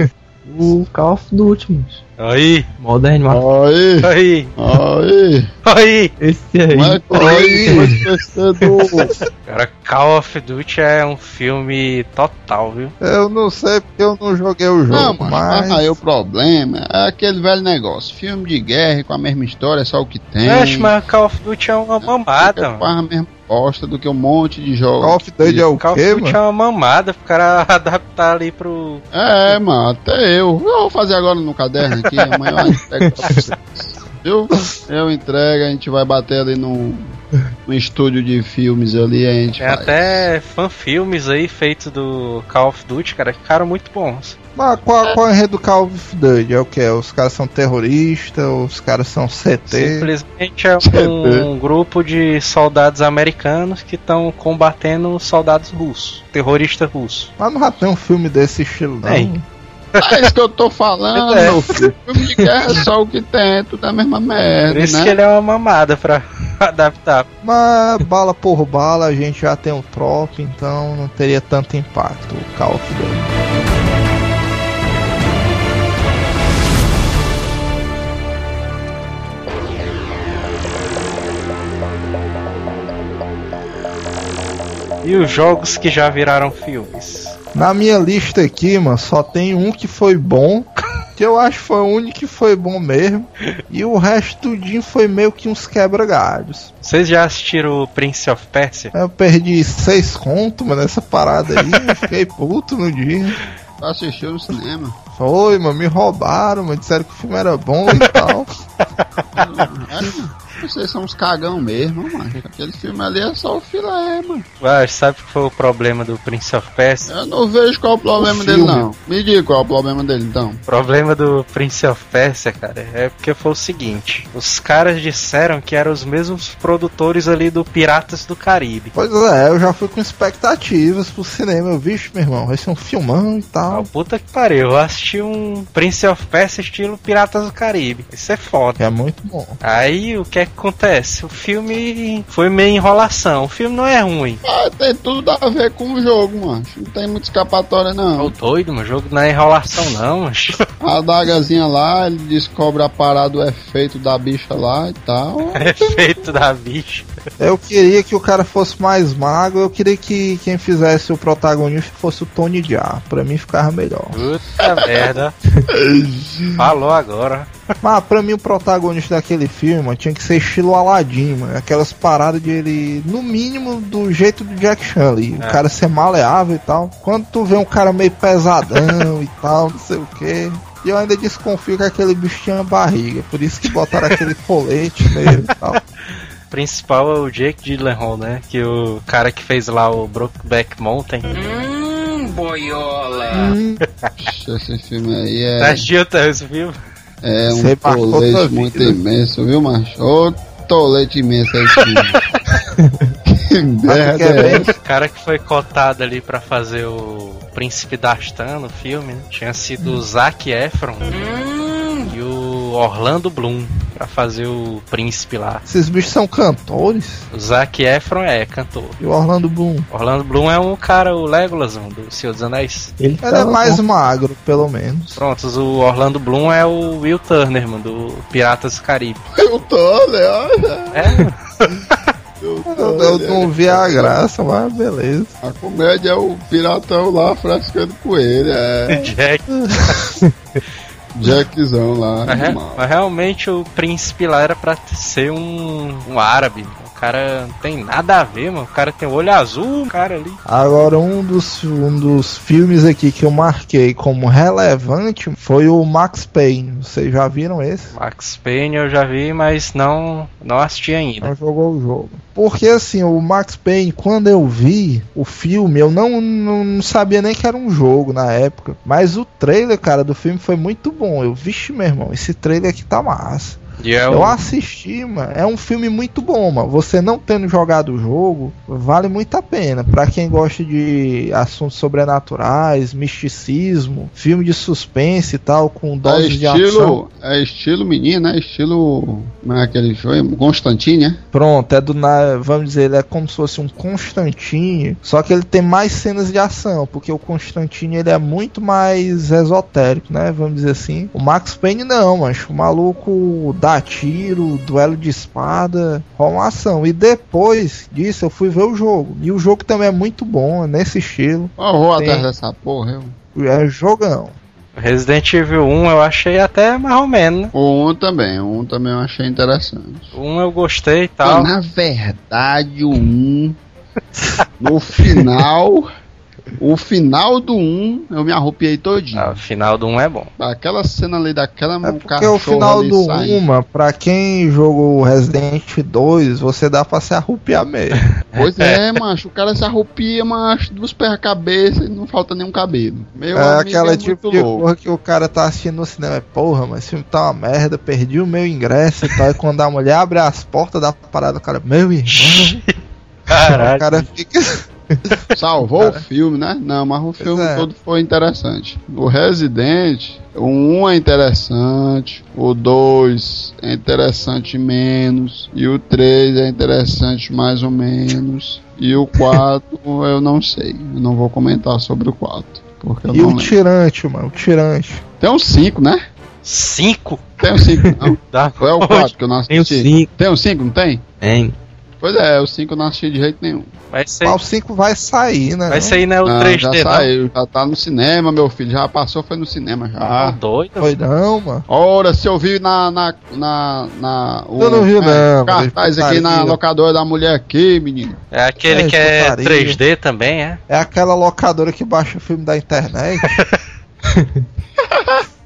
O Call of Duty, mano. Aí, Modern Aí, Warfare. aí, aí. aí. Esse aí. Como é aí? Do. Cara, Call of Duty é um filme total, viu? Eu não sei porque eu não joguei o jogo, Não, mano, mas. aí o problema é aquele velho negócio. Filme de guerra com a mesma história, é só o que tem. Acho, mas Call of Duty é uma mamada, Fica mano. a mesma bosta do que um monte de jogos. Call of Duty é o Call of quê, Duty mano? é uma mamada pro cara *laughs* adaptar ali pro. É, mano, até eu. Eu vou fazer agora no caderno aqui, amanhã eu *laughs* entrego pra vocês. Viu? Eu entrego, a gente vai bater ali no, no estúdio de filmes ali, a gente Tem faz. até fanfilmes aí feitos do Call of Duty, cara, que ficaram muito bons. Mas qual, qual é o enredo do Call of Duty? É o que? Os caras são terroristas, os caras são CT. Simplesmente é um grupo de soldados americanos que estão combatendo soldados russos, terroristas russos. Mas não já tem um filme desse estilo, não. Tem. É isso que eu tô falando, É. filho. Filme de guerra é só o que tem, tudo é a mesma Por merda, isso né? que ele é uma mamada pra *laughs* adaptar. Mas bala por bala a gente já tem um trop, então não teria tanto impacto o Call of Duty. E os jogos que já viraram filmes. Na minha lista aqui, mano, só tem um que foi bom, *laughs* que eu acho que foi o único que foi bom mesmo, e o resto tudinho foi meio que uns quebra-galhos. Vocês já assistiram o Prince of Persia? Eu perdi seis contos, mano, nessa parada aí, fiquei puto no dia. Assistiu no cinema. Foi, mano, me roubaram, mano, disseram que o filme era bom e tal. *laughs* Vocês são uns cagão mesmo, mano. Aquele filme ali é só o filé, mano. Ah, sabe o que foi o problema do Prince of Persia? Eu não vejo qual é o problema O dele, não. Me diga qual é o problema dele, então. O problema do Prince of Persia, cara, é porque foi o seguinte: os caras disseram que eram os mesmos produtores ali do Piratas do Caribe. Pois é, eu já fui com expectativas pro cinema, eu vixe, meu irmão, vai ser um filmão e Ah, tal. puta que pariu, eu assisti um Prince of Persia estilo Piratas do Caribe. Isso é foda. É muito bom. Aí o que é que acontece? O filme foi meio enrolação. O filme não é ruim. Ah, tem tudo a ver com o jogo, mano. Não tem muita escapatória, não. doido, meu o jogo não é enrolação não, mas *laughs* A adagazinha lá, ele descobre a parada do efeito da bicha lá e tal. *laughs* é feito da bicha. Eu queria que o cara fosse mais magro, eu queria que quem fizesse o protagonista fosse o Tony Jaa. Pra mim ficava melhor. Puta merda. *laughs* Falou agora. Mas pra mim o protagonista daquele filme mano, tinha que ser estilo Aladdin, mano. Aquelas paradas de ele, no mínimo, do jeito do Jack Chan ali. O É. cara ser maleável e tal. Quando tu vê um cara meio pesadão *laughs* e tal, não sei o que. E eu ainda desconfio que aquele bicho tinha barriga. Por isso que botaram aquele *laughs* colete nele e tal. Principal é o Jake Gyllenhaal, né? Que o cara que fez lá o Brokeback Mountain. Hum, boiola. Hum, *laughs* Esse filme aí Tá é, assistiu esse filme? É um Você tolete vida. muito imenso, viu, macho? Ô, tolete imenso esse *laughs* filme. que merda que é essa? O cara que foi cotado ali pra fazer o Príncipe Dastan no filme né? tinha sido o Zac Efron e o Orlando Bloom pra fazer o príncipe lá. esses bichos são cantores. O Zac Efron é cantor. E o Orlando Bloom. Orlando Bloom é um cara, o Legolas um, do Senhor dos Anéis. Ele, Ele é mais magro, pelo menos. Prontos, o Orlando Bloom é o Will Turner, mano, do Piratas do Caribe. Eu tô, né? Olha. É, Eu Eu, eu não vi a graça, mas beleza. A comédia é o piratão lá frescando com ele, é. *laughs* Jack. *laughs* Jackzão lá. Mas, re- mas realmente o príncipe lá era pra ser um, um árabe. O cara não tem nada a ver, mano. O cara tem olho azul, o cara ali. Agora, um dos, um dos filmes aqui que eu marquei como relevante foi o Max Payne. Vocês já viram esse? Max Payne eu já vi, mas não, não assisti ainda. Não jogou o jogo. Porque assim, o Max Payne, quando eu vi o filme, eu não, não, não sabia nem que era um jogo na época. Mas o trailer, cara, do filme foi muito bom. Eu, vixe, meu irmão, esse trailer aqui tá massa. E é Eu assisti, mano. É um filme muito bom, mano. Você não tendo jogado o jogo, vale muito a pena. Pra quem gosta de assuntos sobrenaturais, misticismo, filme de suspense e tal, com É doses de ação. estilo, é estilo menino, né? Estilo. Como é aquele jogo? Constantine, né? Pronto, é do. na- Vamos dizer, ele é como se fosse um Constantine. Só que ele tem mais cenas de ação. Porque o Constantine ele é muito mais esotérico, né? Vamos dizer assim. O Max Payne não, mas o maluco dá tiro, duelo de espada, rola ação. E depois disso eu fui ver o jogo. E o jogo também é muito bom, é nesse estilo. Eu vou Tem. atrás dessa porra, eu. É jogão. Resident Evil 1 eu achei até mais ou menos, né? O 1 também, o 1 também eu achei interessante. O 1 eu gostei e tal. na verdade, o 1, no final, *laughs* o final do 1, eu me arrupiei todinho. Ah, o final do 1 é bom. Aquela cena ali daquela É porque cachorra o final do saindo. Uma, pra quem jogou Resident 2, você dá pra se arrupiar mesmo. *laughs* Pois é, macho, o cara se arrupia, macho, dos pés a cabeça e não falta nenhum cabelo. Meu É aquela é tipo de louco. porra que o cara tá assistindo no cinema. Porra, mas esse filme tá uma merda, perdi o meu ingresso e tal. E quando a mulher abre as portas da parada, o cara, meu irmão, o Caralho. cara fica. *laughs* Salvou o filme, né? Não, mas o filme é. todo foi interessante. O Resident, o 1 é interessante, o 2 é interessante menos, e o 3 é interessante mais ou menos, e o 4 *laughs* eu não sei. Eu não vou comentar sobre o 4. Porque eu E não o lembro. tirante, mano, o tirante. Tem um 5, né? Cinco? Tem um 5, não. *laughs* Dá. Ou é o 4 que eu não Tem o assisti? 5, Tem um 5, não tem? tem. Pois é, o 5 eu não assisti de jeito nenhum. Vai ser, Mas o 5 vai sair, né? vai sair não é o Não, 3D, já não. saiu, já tá no cinema, meu filho. Já passou, foi no cinema Tá já. doido? Foi não, mano. Ora, se eu vi na. na, na, na Eu não vi, é, não, Cartaz aqui na putaria. locadora da mulher aqui, menino. É aquele É, que é putaria. 3D também, é? É aquela locadora que baixa filme da internet. *laughs*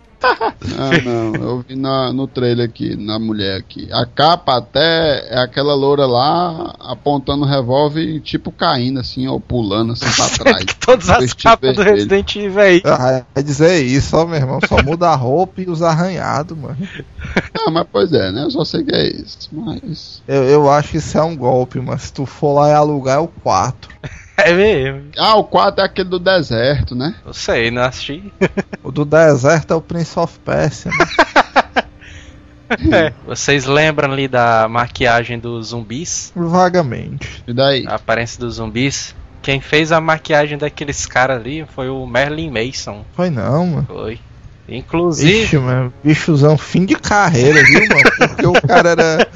Não, não, eu vi na, no trailer aqui, na mulher aqui. A capa até é aquela loura lá apontando o revólver, tipo caindo assim, ou pulando assim pra *laughs* trás. Todas as capas do. Resident Evil aí. Ah, Vai dizer isso, ó, meu irmão. Só muda a roupa e os arranhados, mano. Ah, mas pois é, né? Eu só sei que é isso. Mas. Eu, eu acho que isso é um golpe, mas se tu for lá e alugar é o 4. É mesmo. Ah, o 4 é aquele do deserto, né? Eu sei, não assisti. O do deserto é o Prince of Persia. Né? *laughs* É. Vocês lembram ali da maquiagem dos zumbis? Vagamente. E daí? A aparência dos zumbis? Quem fez a maquiagem daqueles caras ali foi o Merlin Mason. Foi não, mano. Foi. Inclusive, Ixi, mano, bichozão, fim de carreira, viu, mano? Porque o cara era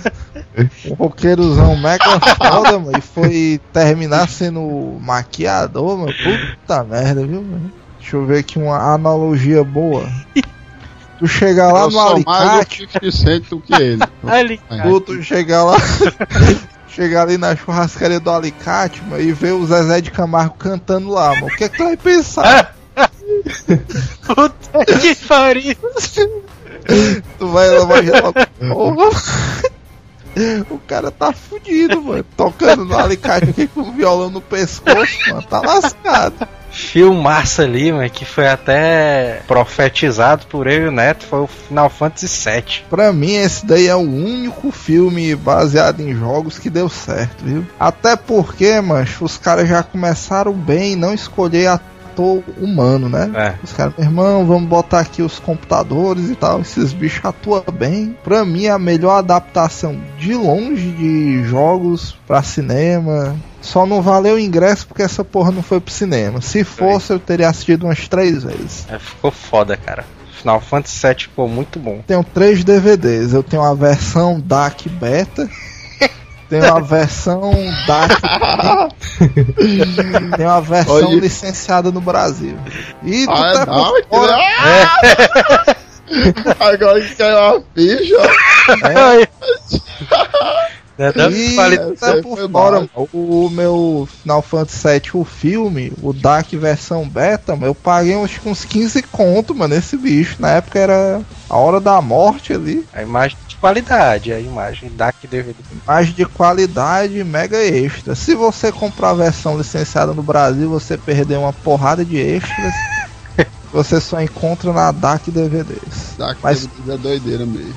um roqueirozão mega foda, mano, e foi terminar sendo maquiador, mano. Puta merda, viu, mano? Deixa eu ver aqui uma analogia boa. Tu chegar lá eu no mais alicate, 50 Cent do que ele. *laughs* ali, tu, chegar lá, *laughs* chegar ali na churrascaria do alicate, mano, e ver o Zezé de Camargo cantando lá, mano. O que é que tu vai pensar? *laughs* puta que pariu. Tu vai levar geral porra. *laughs* O cara tá fudido, mano. Tocando no alicate com o violão no pescoço, mano. Tá lascado. Filmaça ali, mano, que foi até profetizado por eu e o Neto, foi o Final Fantasy VII. Pra mim, esse daí é o único filme baseado em jogos que deu certo, viu? Até porque, mancho, os caras já começaram bem não escolher ator humano, né? É. Os caras, meu irmão, vamos botar aqui os computadores e tal. Esses bichos atuam bem. Pra mim, a melhor adaptação de longe de jogos pra cinema. Só não valeu o ingresso porque essa porra não foi pro cinema. Se fosse, eu teria assistido umas três vezes. É, ficou foda, cara. Final Fantasy VII ficou muito bom. Tenho três DVDs. Eu tenho a versão DAC Beta. Tenho a versão DAC. tenho a versão Olha. licenciada no Brasil. E tu Ah, tá não, por fora. *laughs* Agora que caiu uma ficha. É, *laughs* da E tá aí por fora, o meu Final Fantasy VII, o filme, o DAC versão beta, mano, eu paguei uns, uns 15 conto, mano, nesse bicho. Na época era a hora da morte ali. A imagem de qualidade, a imagem da que DVD. Imagem de qualidade mega extra. Se você comprar a versão licenciada no Brasil, você perdeu uma porrada de extras. *laughs* você só encontra na DAC DVDs. Daqui Mas- é doideira mesmo.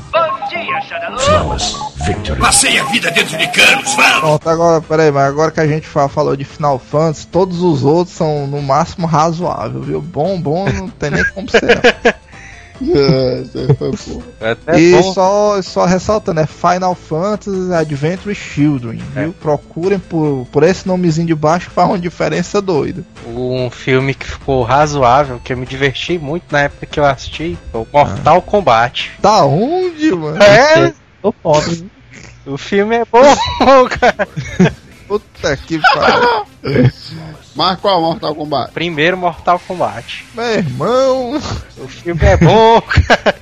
Passei a vida dentro de canos, vamos! Pronto, agora, peraí, mas agora que a gente fa- falou de Final Fantasy, todos os outros são no máximo razoável, viu? Bom, bom, não tem nem como ser. *laughs* É. É até e bom. só, só ressaltando, é Final Fantasy Adventure Children, É. viu? Procurem por, por esse nomezinho de baixo que faz uma diferença doida. Um filme que ficou razoável, que eu me diverti muito na época que eu assisti, foi o Mortal Kombat. Da onde, mano? É, Tô viu? o filme é bom, *laughs* cara. Puta que pariu. *laughs* Mas qual Mortal Kombat? Primeiro Mortal Kombat. Meu irmão, O filme é bom, *laughs* cara.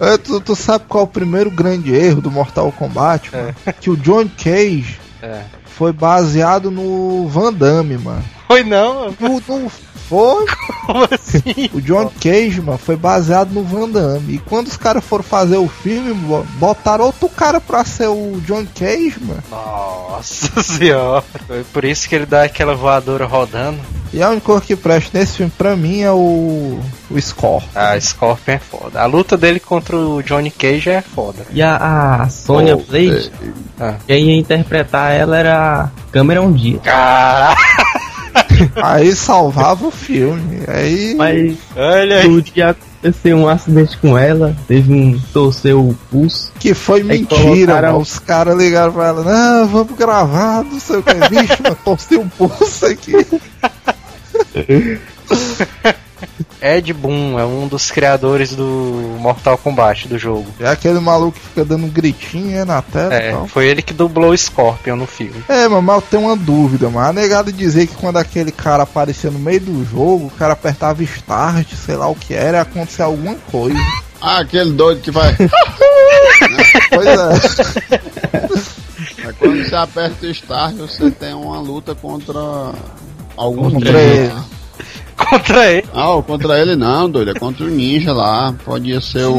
é, tu, tu sabe qual é o primeiro grande erro do Mortal Kombat, mano? Que o John Cage É. foi baseado no Van Damme, mano. Foi não, O, não foi? como assim? O John Cage, mano, foi baseado no Van Damme. E quando os caras foram fazer o filme, bo- botaram outro cara pra ser o John Cage, mano. Nossa *laughs* senhora. Foi por isso que ele dá aquela voadora rodando. E a única coisa que presta nesse filme pra mim é o. o Score. A Scorpion é foda. A luta dele contra o Johnny Cage é foda. E a, a Sonya Oh, Blade, Ah. quem ia interpretar ela era câmera um dia. Caralho, Aí salvava o filme. Aí. Mas olha aí. no dia aconteceu um acidente com ela, teve um. torceu o pulso. Que foi mentira, colocaram-. Os caras ligaram pra ela, não, vamos gravar, não sei o que. Bicho, mas torci um pulso aqui. *laughs* Ed Boon é um dos criadores do Mortal Kombat do jogo. É aquele maluco que fica dando um gritinho né, na tela e É, tal. foi ele que dublou o Scorpion no filme. É, mas eu tenho uma dúvida, mano. A negada dizer que quando aquele cara aparecia no meio do jogo, o cara apertava start, sei lá o que era, ia acontecer alguma coisa. Ah, aquele doido que vai. *laughs* Pois é. É quando você aperta o start, você tem uma luta contra algum Contra ele. lá. Contra ele. Ah, contra ele não, doido. É contra o ninja lá. Podia ser o.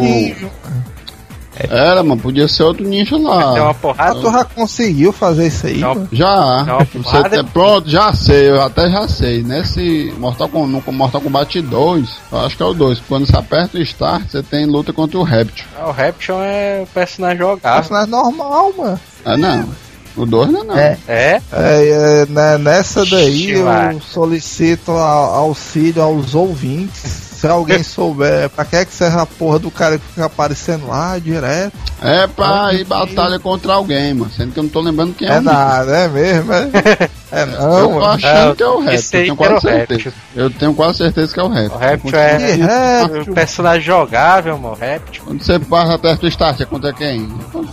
Era, mano, podia ser outro ninja Tem uma lá. Ah, porrada. tu já conseguiu fazer isso aí? Não. mano? Já. Não, Você porrada tem- pronto, já sei, eu até já sei. Nesse Mortal, Com- no Mortal Kombat 2, eu acho que é o 2. Quando você aperta o start, você tem luta contra o Reptil. Ah, o Raption é o personagem jogável. Personagem normal, mano. Ah, não. O 2 não é não. É. É? É, né, nessa daí eu solicito a- auxílio aos ouvintes. Se alguém souber *laughs* pra que é que serve a porra do cara que fica aparecendo lá direto. É pra ir batalha contra alguém, mano. Sendo que eu não tô lembrando quem é, É nada, é mesmo? É, *laughs* é Eu não, tô mano. achando Ah, que é o esse Reptil. Eu aí tenho quase o certeza. Reptil. Eu tenho quase certeza que é o Reptil. O Reptil Que é réptil. o personagem jogável, mano. O Reptil. Quando você passa aperta o start, é contra quem?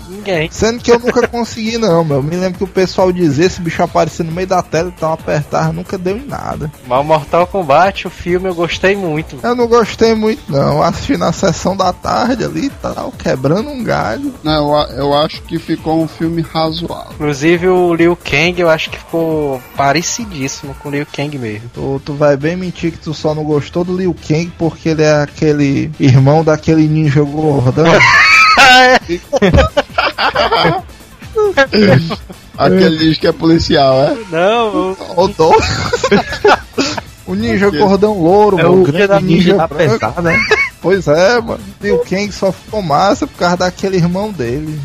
Ninguém. Sendo que eu nunca *laughs* consegui, não, meu. Eu me lembro que o pessoal dizia esse bicho aparecia no meio da tela, então apertar, nunca deu em nada. Mas o Mortal Kombat, o filme, eu gostei muito. Eu não gostei muito, não. Assisti na sessão da tarde ali e tal, quebrando um galho. Não, eu, eu acho que ficou um filme razoável. Inclusive o Liu Kang, eu acho que ficou parecidíssimo com o Liu Kang mesmo. Tu, tu vai bem mentir que tu só não gostou do Liu Kang porque ele é aquele irmão daquele ninja gordão. *laughs* Aquele diz que é policial, é? Não, O. O ninja Que- gordão louro, É mano. o O grande da ninja ninja né? Pois é, mano. Liu Kang só ficou massa por causa daquele irmão dele.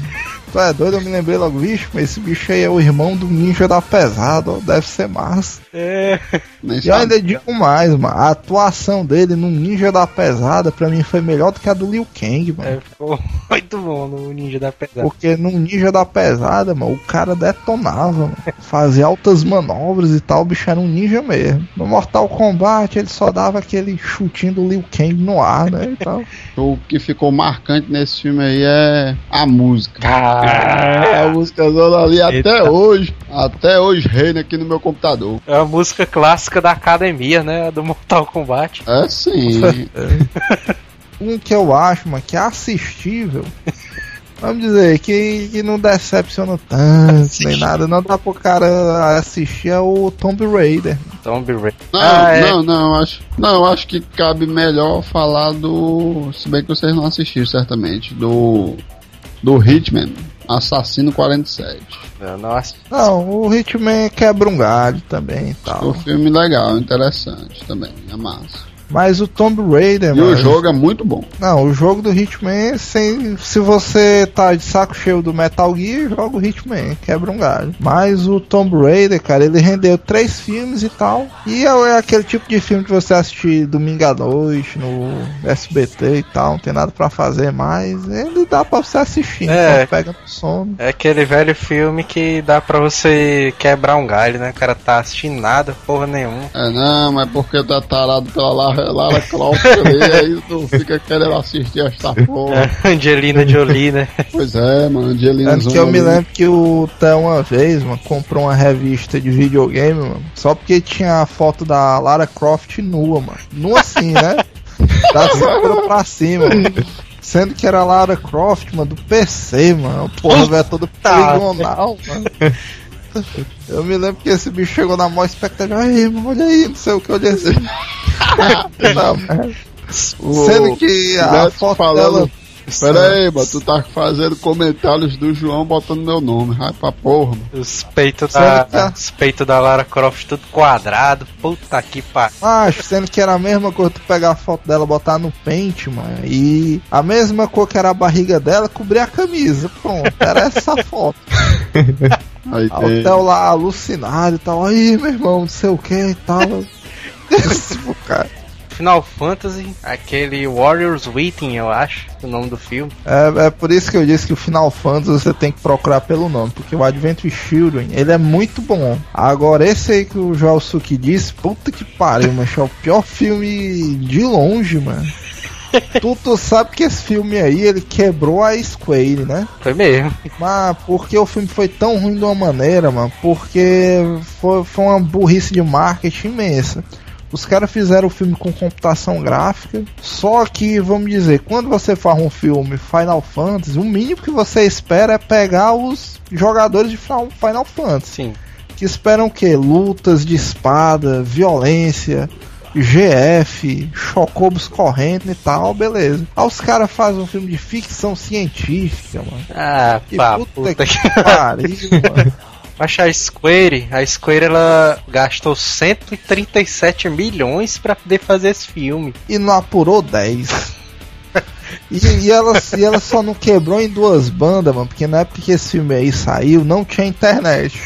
Tu é doido? Eu me lembrei logo, bicho, mas esse bicho aí é o irmão do ninja da pesada, ó, deve ser massa. é. E eu ainda digo mais, mano. A atuação dele no Ninja da Pesada, pra mim, foi melhor do que a do Liu Kang, mano. É, ficou muito bom no Ninja da Pesada. Porque no Ninja da Pesada, mano, o cara detonava, mano. Fazia altas manobras e tal, o bicho era um ninja mesmo. No Mortal Kombat, ele só dava aquele chutinho do Liu Kang no ar, né? E tal. *laughs* O que ficou marcante nesse filme aí é a música. Cara, A música zona ali até hoje. Até hoje reina aqui no meu computador. é a música clássica da academia, né? Do Mortal Kombat. É sim. *laughs* Um que eu acho, mano, que é assistível. Vamos dizer, que, que não decepciona tanto, nem nada. Não dá pro cara assistir é o Tomb Raider. Tomb Raider. Não, Ah, é. não, não, acho. Não, acho que cabe melhor falar do. Se bem que vocês não assistiram certamente. Do. Do Hitman, Assassino 47. Eu não o Hitman quebra um galho também e O tal. filme legal, interessante também, é massa. Mas o Tomb Raider, E mano. o jogo é muito bom. Não, o jogo do Hitman, sem, se você tá de saco cheio do Metal Gear, joga o Hitman, quebra um galho. Mas o Tomb Raider, cara, ele rendeu três filmes e tal. E é, é aquele tipo de filme que você assiste domingo à noite no SBT e tal, não tem nada pra fazer mais. Ele dá pra você assistir, É. então pega no sono. É aquele velho filme que dá pra você quebrar um galho, né? O cara tá assistindo nada, porra nenhuma. É não, mas porque tá tarado pela Lara, Lara Croft ali, aí tu *laughs* fica querendo assistir esta porra. Angelina Jolie, né? Pois é, mano, Angelina Tanto que eu me Jolie. lembro que o Té uma vez, mano, comprou uma revista de videogame, mano, só porque tinha a foto da Lara Croft nua, mano. Nua assim, né? *laughs* Da cintura pra cima, mano. Sendo que era a Lara Croft, mano, do PC, mano. Porra, velho, todo *laughs* Tá. poligonal, mano. Eu me lembro que esse bicho chegou na maior expectativa. Aí, mano, olha aí, não sei o que eu assim. Não, *laughs* Sendo que a Neto foto falando- dela. Pera aí, mano, tu tá fazendo comentários do João botando meu nome. Vai pra porra, mano. Os peitos da, tá? os peitos da Lara Croft tudo quadrado. Puta que pariu. Acho, sendo que era a mesma coisa tu pegar a foto dela, botar no pente, mano. E a mesma cor que era a barriga dela, cobrir a camisa. Pronto, era essa foto. *laughs* Aí Theo lá alucinado e tal. Aí, meu irmão, não sei o que e tal. Tipo, *laughs* cara, Final Fantasy, aquele Warriors Waiting, eu acho, o nome do filme. é, é por isso que eu disse que o Final Fantasy você tem que procurar pelo nome, porque o Advent Children, ele é muito bom. Agora, esse aí que o Joel Suki disse, puta que pariu, mas é o pior filme de longe, mano. *laughs* tu, tu sabe que esse filme aí, ele quebrou a Square, né? Foi mesmo. Mas porque o filme foi tão ruim de uma maneira, mano? Porque foi, foi uma burrice de marketing imensa. Os caras fizeram o filme com computação gráfica. Só que, vamos dizer, quando você faz um filme Final Fantasy, o mínimo que você espera é pegar os jogadores de Final Fantasy. Sim. Que esperam o quê? Lutas de espada, violência, GF, chocobos correndo e tal, beleza. Aí os caras fazem um filme de ficção científica, mano. Ah, Que pá, puta, puta que que pariu, mano. Acho a Square, a Square ela gastou 137 milhões pra poder fazer esse filme. e não apurou 10. E, e, ela, e ela só não quebrou em duas bandas, mano, porque na época que esse filme aí saiu, não tinha internet.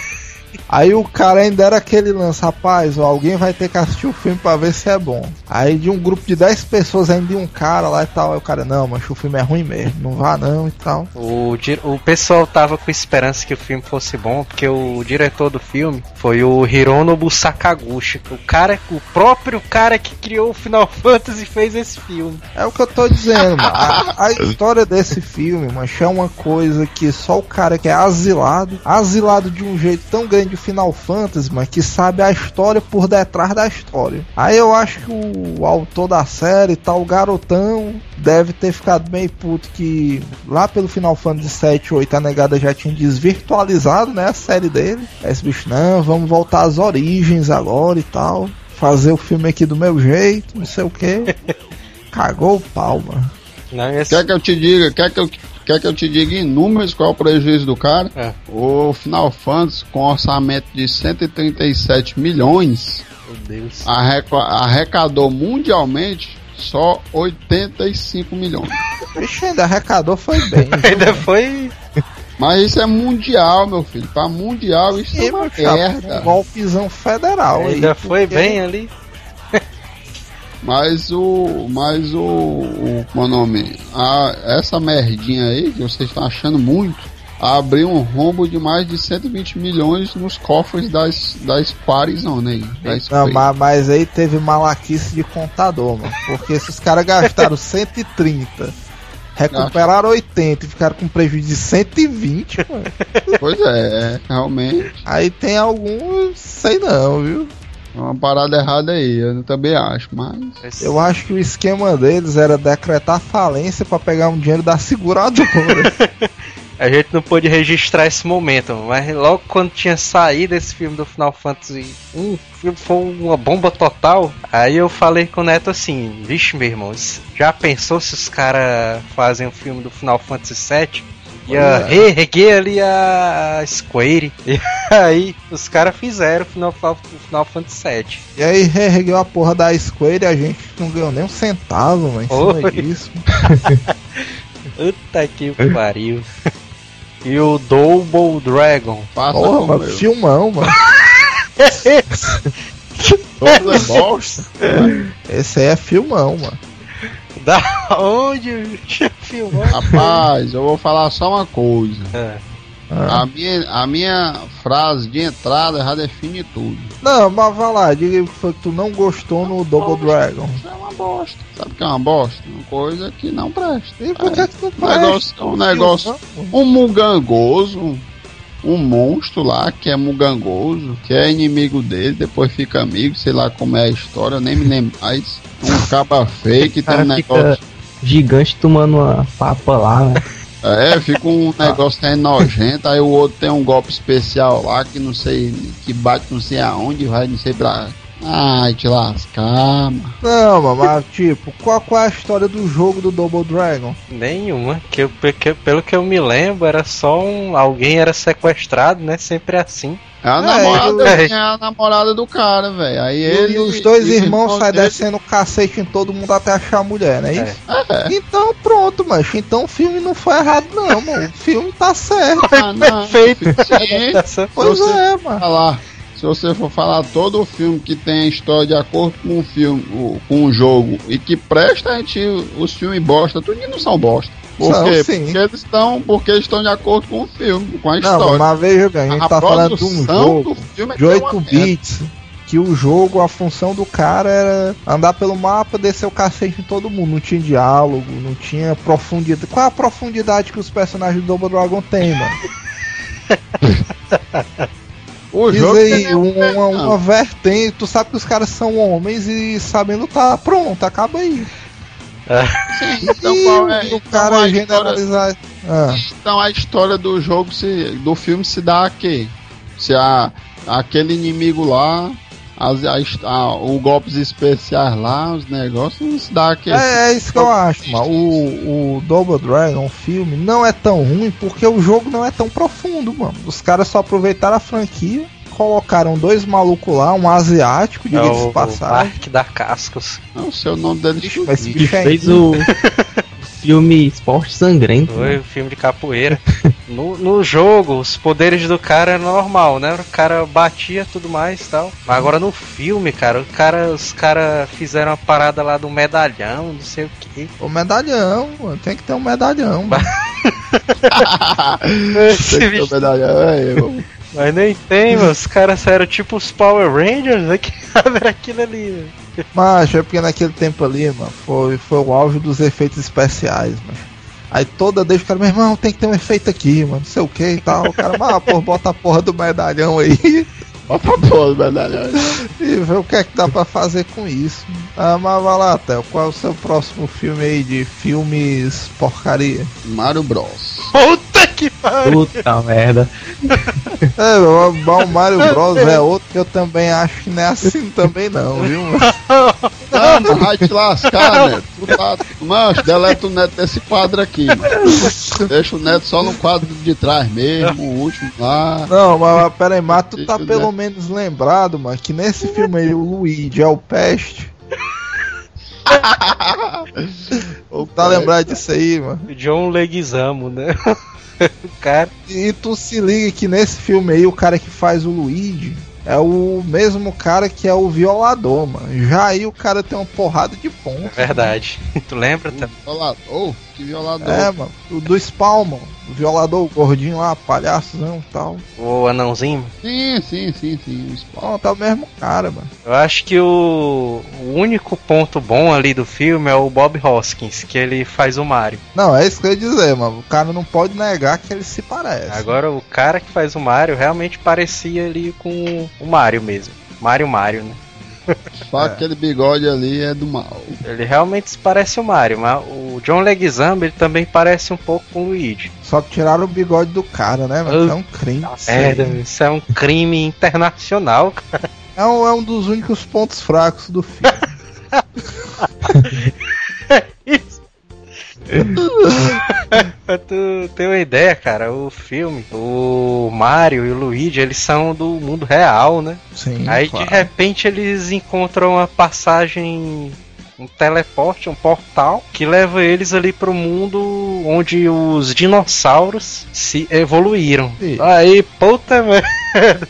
Aí o cara ainda era aquele lance, rapaz, ó, alguém vai ter que assistir o filme pra ver se é bom. Aí de um grupo de 10 pessoas ainda ia um cara lá e tal, aí o cara, não, mas o filme é ruim mesmo, não vá não e tal. O, o pessoal tava com esperança que o filme fosse bom, porque o diretor do filme foi o Hironobu Sakaguchi. O cara, o próprio cara que criou o Final *laughs* Fantasy fez esse filme. É o que eu tô dizendo, mano. A, a história desse filme, mano, é uma coisa que só o cara que é asilado, asilado de um jeito tão grande de Final Fantasy, mas que sabe a história por detrás da história. Aí eu acho que o autor da série e tal, o garotão, deve ter ficado meio puto que lá pelo Final Fantasy 7 8 a negada já tinha desvirtualizado, né, a série dele. Aí esse bicho, não, vamos voltar às origens agora e tal. Fazer o filme aqui do meu jeito, não sei o que. *laughs* Cagou o pau, mano. Não, esse... Quer que eu te diga, quer que eu, quer que eu te diga em números qual é o prejuízo do cara? É. O Final Fantasy, com orçamento de 137 milhões, Meu Deus. arreca- arrecadou mundialmente só 85 milhões. Vixe, ainda arrecadou foi bem. *laughs* Ainda foi. Mas isso é mundial, meu filho. Pra mundial isso é uma merda. Um golpezão federal aí. Ainda foi porque- bem ali. Mas o. Mas o. o como é o nome? A, essa merdinha aí, que vocês estão achando muito, abriu um rombo de mais de 120 milhões nos cofres das, da Square Zone aí. Da Não, mas, mas aí teve malaquice de contador, mano. Porque esses caras gastaram 130, recuperaram 80 e ficaram com prejuízo de 120, mano. Pois é, é, realmente. Aí tem alguns, sei não, viu? É uma parada errada aí, eu também acho, mas. Eu acho que o esquema deles era decretar falência pra pegar um dinheiro da seguradora. *laughs* *laughs* A gente não pôde registrar esse momento, mas logo quando tinha saído esse filme do Final Fantasy 1, o filme foi uma bomba total. Aí eu falei com o Neto assim: Vixe, meu irmão, já pensou se os caras fazem o filme do Final Fantasy 7? Ia reerguer ali a Square. *laughs* E aí os caras fizeram o Final, Final Fantasy 7. e aí reergueu a porra da Square e a gente não ganhou nem um centavo, mano, em cima disso. *laughs* Puta que pariu. E o Double Dragon. Passa Porra, mano, eu. filmão, mano. Todo é bosta. Esse aí é filmão, mano. Da onde filmou? Rapaz, eu vou falar só uma coisa. É. Ah. A minha, a minha frase de entrada já define tudo. Não, mas vai lá, diga o que foi que tu não gostou no Double Dragon. Isso é uma bosta. Sabe o que é uma bosta? Uma coisa que não presta. E por que, que tu Um faz? negócio, um negócio, um mugangoso, um monstro lá que é mugangoso, que é inimigo dele, depois fica amigo, sei lá como é a história, nem me lembro mais. Um capa fake, tem um negócio. Gigante tomando uma papa lá, né? É, fica um negócio aí nojento, aí o outro tem um golpe especial lá que não sei, que bate não sei aonde, vai não sei pra Ai, te lascar, mano. Não, mano, mas tipo, qual, qual é a história do jogo do Double Dragon? Nenhuma. Que eu, que- pelo que eu me lembro, era só um. Alguém era sequestrado, né? Sempre assim. É a É, namorada, é. é a namorada do cara, velho. Aí E, ele. os dois e irmãos irmão saem descendo o cacete em todo mundo até achar a mulher, não é isso? É. Então pronto, mas então o filme não foi errado não, mano. O filme tá certo. Ah, não. Perfeito. Essa- Pois você é, mano. falar, se você for falar todo o filme que tem a história de acordo com o filme, com o jogo e que presta, a gente, os filmes bosta, tudo que não são bosta. Por São, quê? sim. Porque eles estão, porque eles estão de acordo com o filme, com a Não, história. mas veja bem, a gente a tá falando de um jogo do filme é de que é 8 uma merda. bits. Que o jogo, a função do cara era andar pelo mapa, descer o cacete em todo mundo. Não tinha diálogo, não tinha profundidade. Qual é a profundidade que os personagens do Double Dragon têm, mano? *laughs* O Diz jogo aí, tem- uma, uma vertente. Tu sabe que os caras são homens e sabem lutar. Pronto, acaba aí. Sim, então qual é, o então cara a história, generalizar. Ah. então a história do jogo se, do filme se dá aqui. Se a, aquele inimigo lá, as, a a- o golpes especiais lá, os negócios, não se dá aqui. É, é isso que eu acho, mano. O, o Double Dragon, o filme, não é tão ruim porque o jogo não é tão profundo, mano. Os caras só aproveitaram a franquia, colocaram dois malucos lá, um asiático, É diga-se o, de o passagem. Parque da Cascos. Não sei o nome dele. Ixi, mas bicho é fez o *laughs* filme Esporte Sangrento. Foi o filme de capoeira. No, no jogo, os poderes do cara é normal, né? O cara batia tudo mais e tal. Mas agora no filme, cara, o cara os caras fizeram uma parada lá do medalhão, não sei o que. O medalhão, mano. Tem que ter um medalhão. mano. Esse *laughs* Tem que ter medalha, é, eu- Mas nem tem, mano. Os caras eram tipo os Power Rangers, né? *laughs* Que era aquilo ali, velho. Mas é porque naquele tempo ali, mano, foi, foi o auge dos efeitos especiais, mano. Aí toda vez o cara, meu irmão, tem que ter um efeito aqui, mano, não sei o que e tal. O cara, mas, pô, bota a porra do medalhão aí Bota a porra do medalhão. e vê o que é que dá pra fazer com isso. Ah, mas vai lá, Theo, qual é o seu próximo filme aí de filmes porcaria? Mario Bros. Puta que pariu! Puta merda. É, o o Mario Bros é outro que eu também acho que não é assim também não, viu? Não, mas vai te lascar, Neto. Tu tá... Mancho, deleta o Neto desse quadro aqui, mano. Deixa o Neto só no quadro de trás mesmo, o último lá. Não, mas, mas pera aí, mas tu tá pelo né? Menos lembrado, mano, que nesse filme aí o Luigi é o peste. *laughs* O Tá lembrado disso aí, mano? O John Leguizamo, né? o *laughs* cara. E tu se liga que nesse filme aí o cara que faz o Luigi é o mesmo cara que é o violador, mano. Já aí o cara tem uma porrada de pontos. É verdade. *laughs* Tu lembra? Tá? Violador. Que violador. É, mano. O do Spawn, mano. O violador, o gordinho lá, palhaçozão e tal. O anãozinho? Sim, sim, sim, sim. o Spawn. Tá o mesmo cara, mano. Eu acho que o, o único ponto bom ali do filme é o Bob Hoskins, que ele faz o Mario. Não, é isso que eu ia dizer, mano. O cara não pode negar que ele se parece. Agora o cara que faz o Mario realmente parecia ali com o Mario mesmo. Mario Mario, né? *laughs* Só aquele bigode ali é do mal. Ele realmente se parece o Mario, mas o John Leguizamo ele também parece um pouco com o Luigi. Só que tiraram o bigode do cara, né? Ah. É um crime. Merda, isso é um crime internacional, cara. É um, é um dos únicos pontos fracos do filme. *laughs* *laughs* Pra tu ter uma ideia, cara, o filme, o Mario e o Luigi, eles são do mundo real, né? Sim. Aí claro. de repente eles encontram uma passagem, um teleporte, um portal que leva eles ali pro mundo onde os dinossauros se evoluíram. Sim. Aí, puta merda,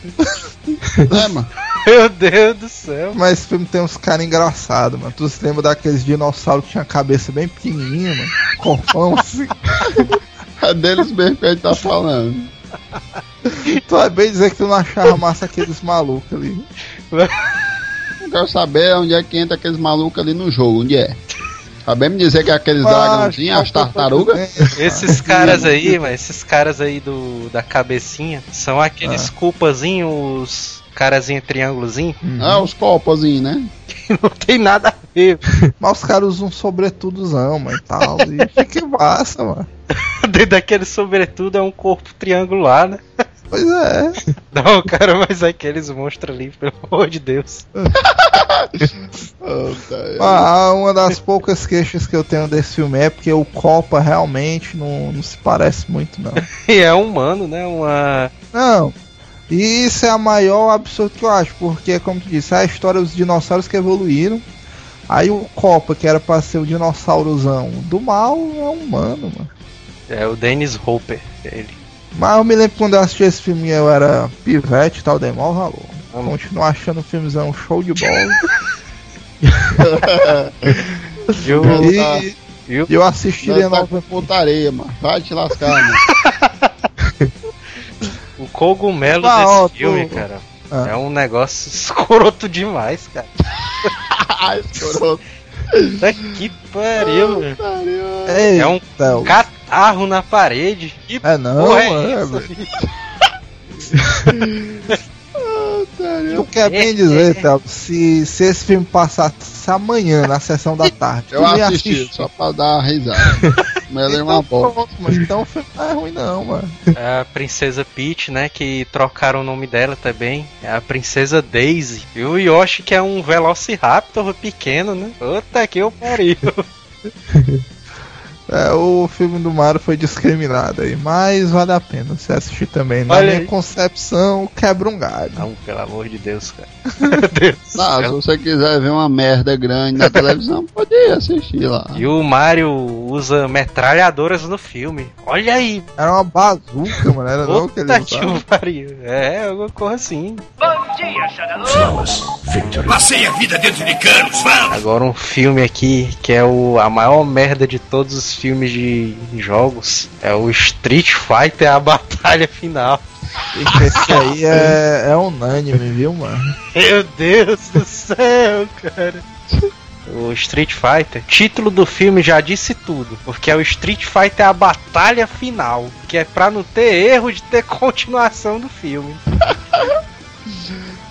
É, mano. Meu Deus do céu. Mas esse filme tem uns caras engraçados, mano. Tu se lembra daqueles dinossauros que tinha a cabeça bem pequenininha, mano? Corpão assim. É deles mesmo que a gente tá falando. tu vai bem dizer que tu não achava massa aqueles malucos ali. Eu quero saber onde é que entra aqueles malucos ali no jogo, onde é. Saber me dizer que é aqueles Mas, dragãozinhos, as tartarugas? Esses caras aí, mas esses caras aí do da cabecinha são aqueles culpazinhos, os carazinho triângulozinho, Ah, os copozinhos, né? *laughs* não tem nada a ver. *laughs* Mas os caras usam um sobretudozão, mano, e tal. E *laughs* fica massa, mano. Dentro daquele sobretudo é um corpo triangular, né? Pois é. Não, cara, mas aqueles monstros ali, pelo amor de Deus. Ah, uma das poucas queixas que eu tenho desse filme é porque o Copa realmente não, não se parece muito, não. E é humano, né? Uma. Não. E isso é a maior absurdo que eu acho, porque, como tu disse, é a história dos dinossauros que evoluíram. Aí o Copa, que era pra ser o dinossaurozão do mal, é humano, mano. É o Dennis Hopper, ele. Mas eu me lembro quando eu assisti esse filme eu era pivete e tal, dei mó valor. Continuo achando o filmezão show de bola. *laughs* E o- e e o- eu assistiria tá nova. com putaria, mano. Vai te lascar, mano. *laughs* O cogumelo Ah, desse ó, filme, tu- cara, Ah. é um negócio *laughs* escroto demais, cara. *laughs* Ai, escroto. Puta que pariu, velho. Ei, É um Theo. catarro na parede. Que É não, porra é mano. *laughs* essa, velho. bicho? Tu quer bem dizer, *laughs* Theo, se, se esse filme passasse amanhã na sessão da tarde, Eu assisti, assistir. só pra dar risada. *laughs* Mas ele é uma Então, bosta. mas então o filme não é ruim não, mano. É a princesa Peach, né? Que trocaram o nome dela também. É a princesa Daisy. E o Yoshi, que é um Velociraptor pequeno, né? Puta que eu pariu. *laughs* É, o filme do Mario foi discriminado aí, mas vale a pena você assistir também. Na Olha minha aí. concepção, quebra um galho. Não, pelo amor de Deus, cara. Meu *laughs* Deus do Ah, se céu. você quiser ver uma merda grande na televisão, *laughs* pode ir assistir lá. E o Mario usa metralhadoras no filme. Olha aí. Era uma bazuca, mano, era não que ele usava. o pariu. É, alguma coisa assim. Passei a vida dentro de canos, vamos! Agora um filme aqui que é o, a maior merda de todos os filmes de jogos. É o Street Fighter, a *laughs* batalha final. Esse aí é, é unânime, viu, mano? Meu Deus do céu, cara. O Street Fighter, título do filme já disse tudo, porque é o Street Fighter a batalha final, que é pra não ter erro de ter *laughs* continuação do filme.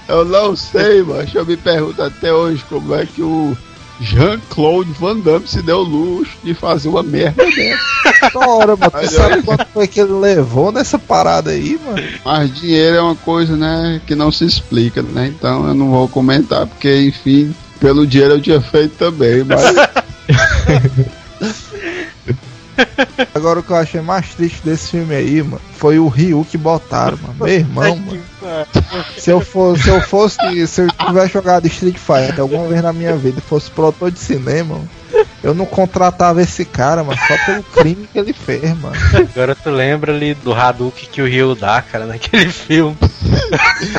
Eu não sei, mas eu me pergunto até hoje como é que o Jean-Claude Van Damme se deu o luxo de fazer uma merda *laughs* dessa. Da hora, mano. Tu Mas sabe quanto foi que ele levou nessa parada aí, mano? Mas dinheiro é uma coisa, né, que não se explica, né? Então eu não vou comentar, porque, enfim, pelo dinheiro eu tinha feito também, mas *laughs* Agora o que eu achei mais triste desse filme aí, mano, foi o Ryu que botaram, mano. Meu irmão, mano. Se eu fosse, se eu fosse, se eu tivesse jogado Street Fighter alguma vez na minha vida e fosse produtor de cinema, eu não contratava esse cara, mano, só pelo *laughs* crime que ele fez, mano. Agora tu lembra ali do Hadouken que o Ryu dá, cara, naquele filme. *laughs*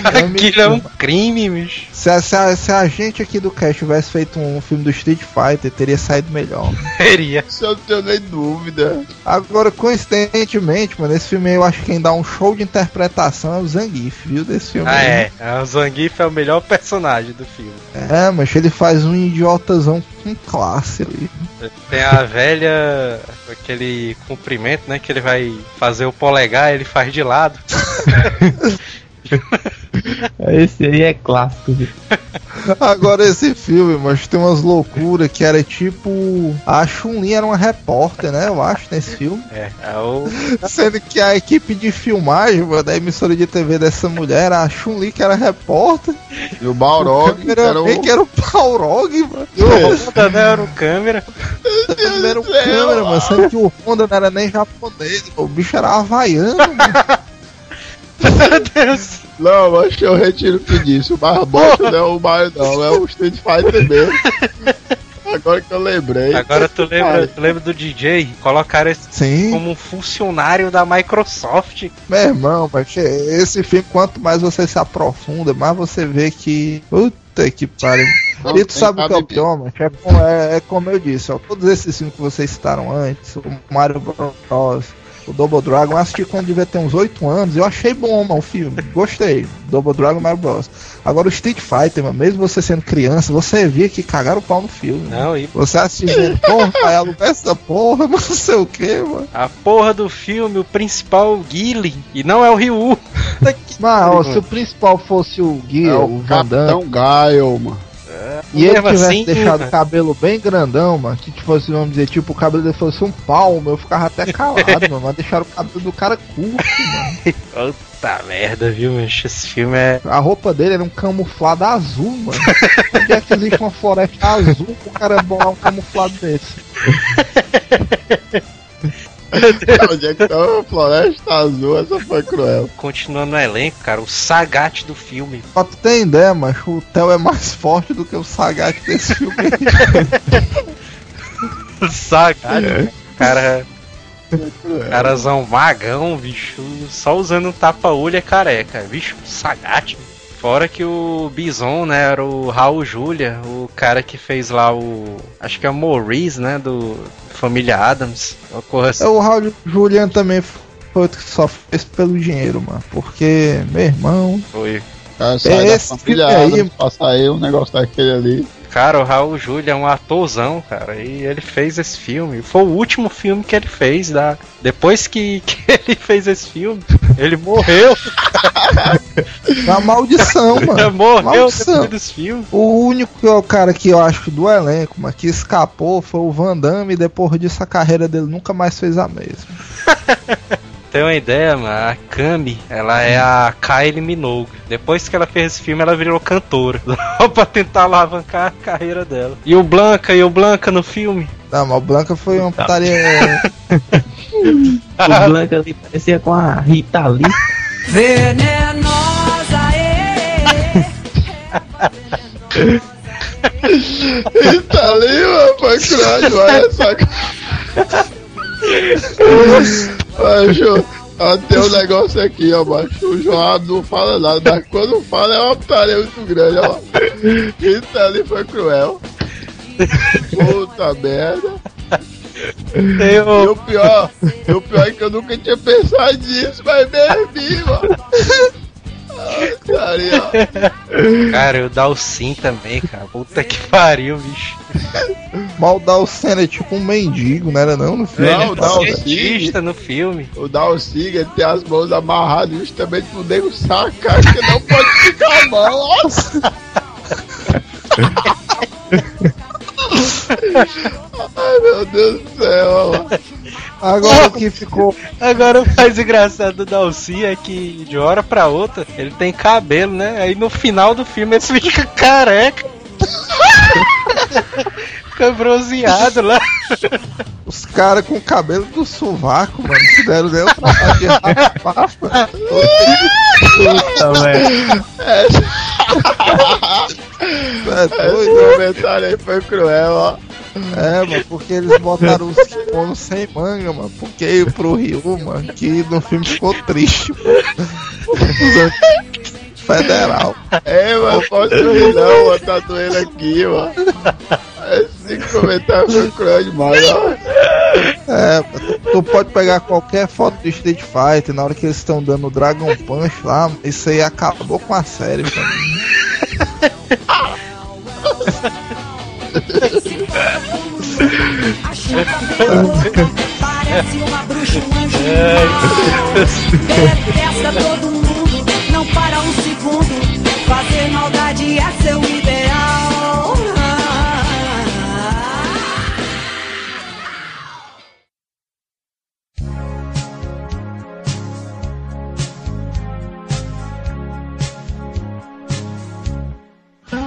Aquilo é um crime, bicho. Se a, se, a, se a gente aqui do Cast tivesse feito um filme do Street Fighter, teria saído melhor. Seria. isso eu não tenho nem dúvida. Agora, coincidentemente, mano, esse filme aí eu acho que quem dá um show de interpretação é o Zangief, viu? Desse filme Ah, aí. é. O Zangief é o melhor personagem do filme. É, mas ele faz um idiotazão com classe ali. Tem a velha, aquele cumprimento, né? Que ele vai fazer o polegar, ele faz de lado. *laughs* Esse aí é clássico. viu? *laughs* Agora esse filme, mas tem umas loucuras que era tipo. A Chun-Li era uma repórter, né? Eu acho, nesse filme. É, é o. *laughs* Sendo que a equipe de filmagem mano, da emissora de TV dessa mulher era a Chun-Li, que era repórter. E o Balrog, que era o... que era o Balrog, mano. E o Honda, né? Era o câmera. Era o câmera, mano. Sendo que o Honda não era nem japonês, o bicho era havaiano, mano. *laughs* Meu Deus. Não, mas eu retiro o que disse. O Barbosa não é o Mario, não. É o Street Fighter mesmo. Agora que eu lembrei. Agora tu lembra, tu lembra do DJ? Colocaram esse Sim. como um funcionário da Microsoft. Meu irmão, mas esse filme, quanto mais você se aprofunda, mais você vê que. Puta que pariu. Não E tu sabe o que é o pior, mano? É, como- é- é como eu disse, ó, todos esses filmes que vocês citaram antes, o Mario Bros, o Double Dragon, eu assisti quando devia ter uns 8 anos, eu achei bom, mano, o filme. Gostei. Double Dragon Mario Bros. Agora o Street Fighter, mano, mesmo você sendo criança, você via que cagaram o pau no filme. mano. Não, e Você assistindo, porra, vai alugar essa porra, mas *laughs* não sei o que, mano. a porra do filme, o principal é o Guile. E não é o Ryu. Mas, ó, se o principal fosse o Gui, É o o Van Damme, Gaio, mano. E ele tivesse assim, deixado o cabelo bem grandão, mano, que tipo assim, vamos dizer, tipo, o cabelo dele fosse um palmo, eu ficava até calado, *laughs* mano, mas deixaram o cabelo do cara curto, mano. Puta merda, viu, bicho? Esse filme é. A roupa dele era um camuflado azul, mano. Onde é que existe uma floresta azul pro cara bolar um camuflado desse? *laughs* Onde é que tá a floresta azul? Essa foi cruel. Continuando no elenco, cara, o Sagat do filme. Pra tu ter ideia, macho, o Theo é mais forte do que o Sagat desse filme. *laughs* O Sagat, cara. Carazão magão, bicho. Só usando um tapa-olho é careca. Bicho, Sagat. Fora que o Bison, né, era o Raul Julia, o cara que fez lá o. Acho que é o Maurice, né, do Família Adams. Assim. É, o Raul Julian também foi outro que só fez pelo dinheiro, mano. Porque, meu irmão. Foi. Cara, sai Esse da família aí- Adams, aí um negócio daquele ali. Cara, o Raul Julia é um atorzão, cara, e ele fez esse filme. Foi o último filme que ele fez. Da... Depois que, *laughs* que ele fez esse filme, ele morreu. *laughs* Uma maldição, mano. morreu Maldição. depois desse filme. O único cara que eu acho do elenco, mas que escapou foi o Van Damme e depois disso a carreira dele nunca mais fez a mesma. *laughs* Tem uma ideia, mano? A Kami, ela é a Kylie Minogue. Depois que ela fez esse filme, ela virou cantora. Só *laughs* pra tentar alavancar a carreira dela. E o Blanca, e o Blanca no filme? Não, mas o Blanca foi uma putaria. *laughs* O Blanca ali parecia com a Rita Lee. Venenosa, E tá ali, mano, foi cruel, olha essa. Ó, tem um negócio aqui, ó, macho. O João não fala nada, mas quando fala é uma putaria muito grande, ó. Tá ali foi cruel. Puta merda. Tem E o... o pior, o pior é que eu nunca tinha pensado nisso, mas mesmo, mano. Cara, o Dalsin também, cara. Puta que pariu, bicho. Maldar o Senna é tipo um mendigo, não era não no filme? Não, é Dalsin. no filme. O Dalsiga ele tem as mãos amarradas justamente pro nego sacar que não pode ficar a mão. Nossa! Ai meu Deus do céu. Agora o que ficou. Agora o mais engraçado do Dalsin é que de hora pra outra ele tem cabelo, né? Aí no final do filme ele fica careca. *laughs* fica bronzeado lá. Os caras com o cabelo do sovaco, mano, se deram nem o trabalho de rapar, mano. Puta, velho. É Esse doido. comentário aí foi cruel, ó. É, mano, porque eles botaram os kimonos sem manga, mano. Porque pro Rio, mano, que no filme ficou triste, mano. Federal. É, mano, pode rir não, mano, tá doendo aqui, mano. Esse comentário foi cruel demais, ó. É, tu, tu pode pegar qualquer foto do Street Fighter na hora que eles estão dando o Dragon Punch lá, isso aí acabou com a série, mano. *laughs* parece uma bruxa, um anjo. Detesta todo mundo, não para um segundo. Fazer maldade é seu ideal.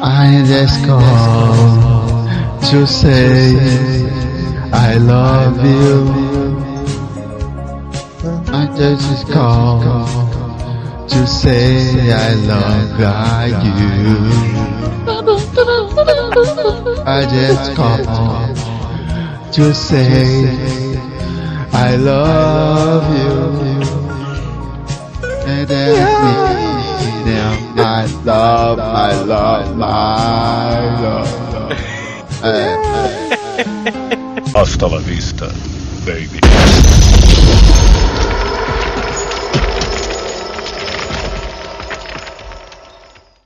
I just call to say I love you. I just call to say I love you. I just call to say I love you. And then I love, I love, I love. É, é. Hasta la vista, baby.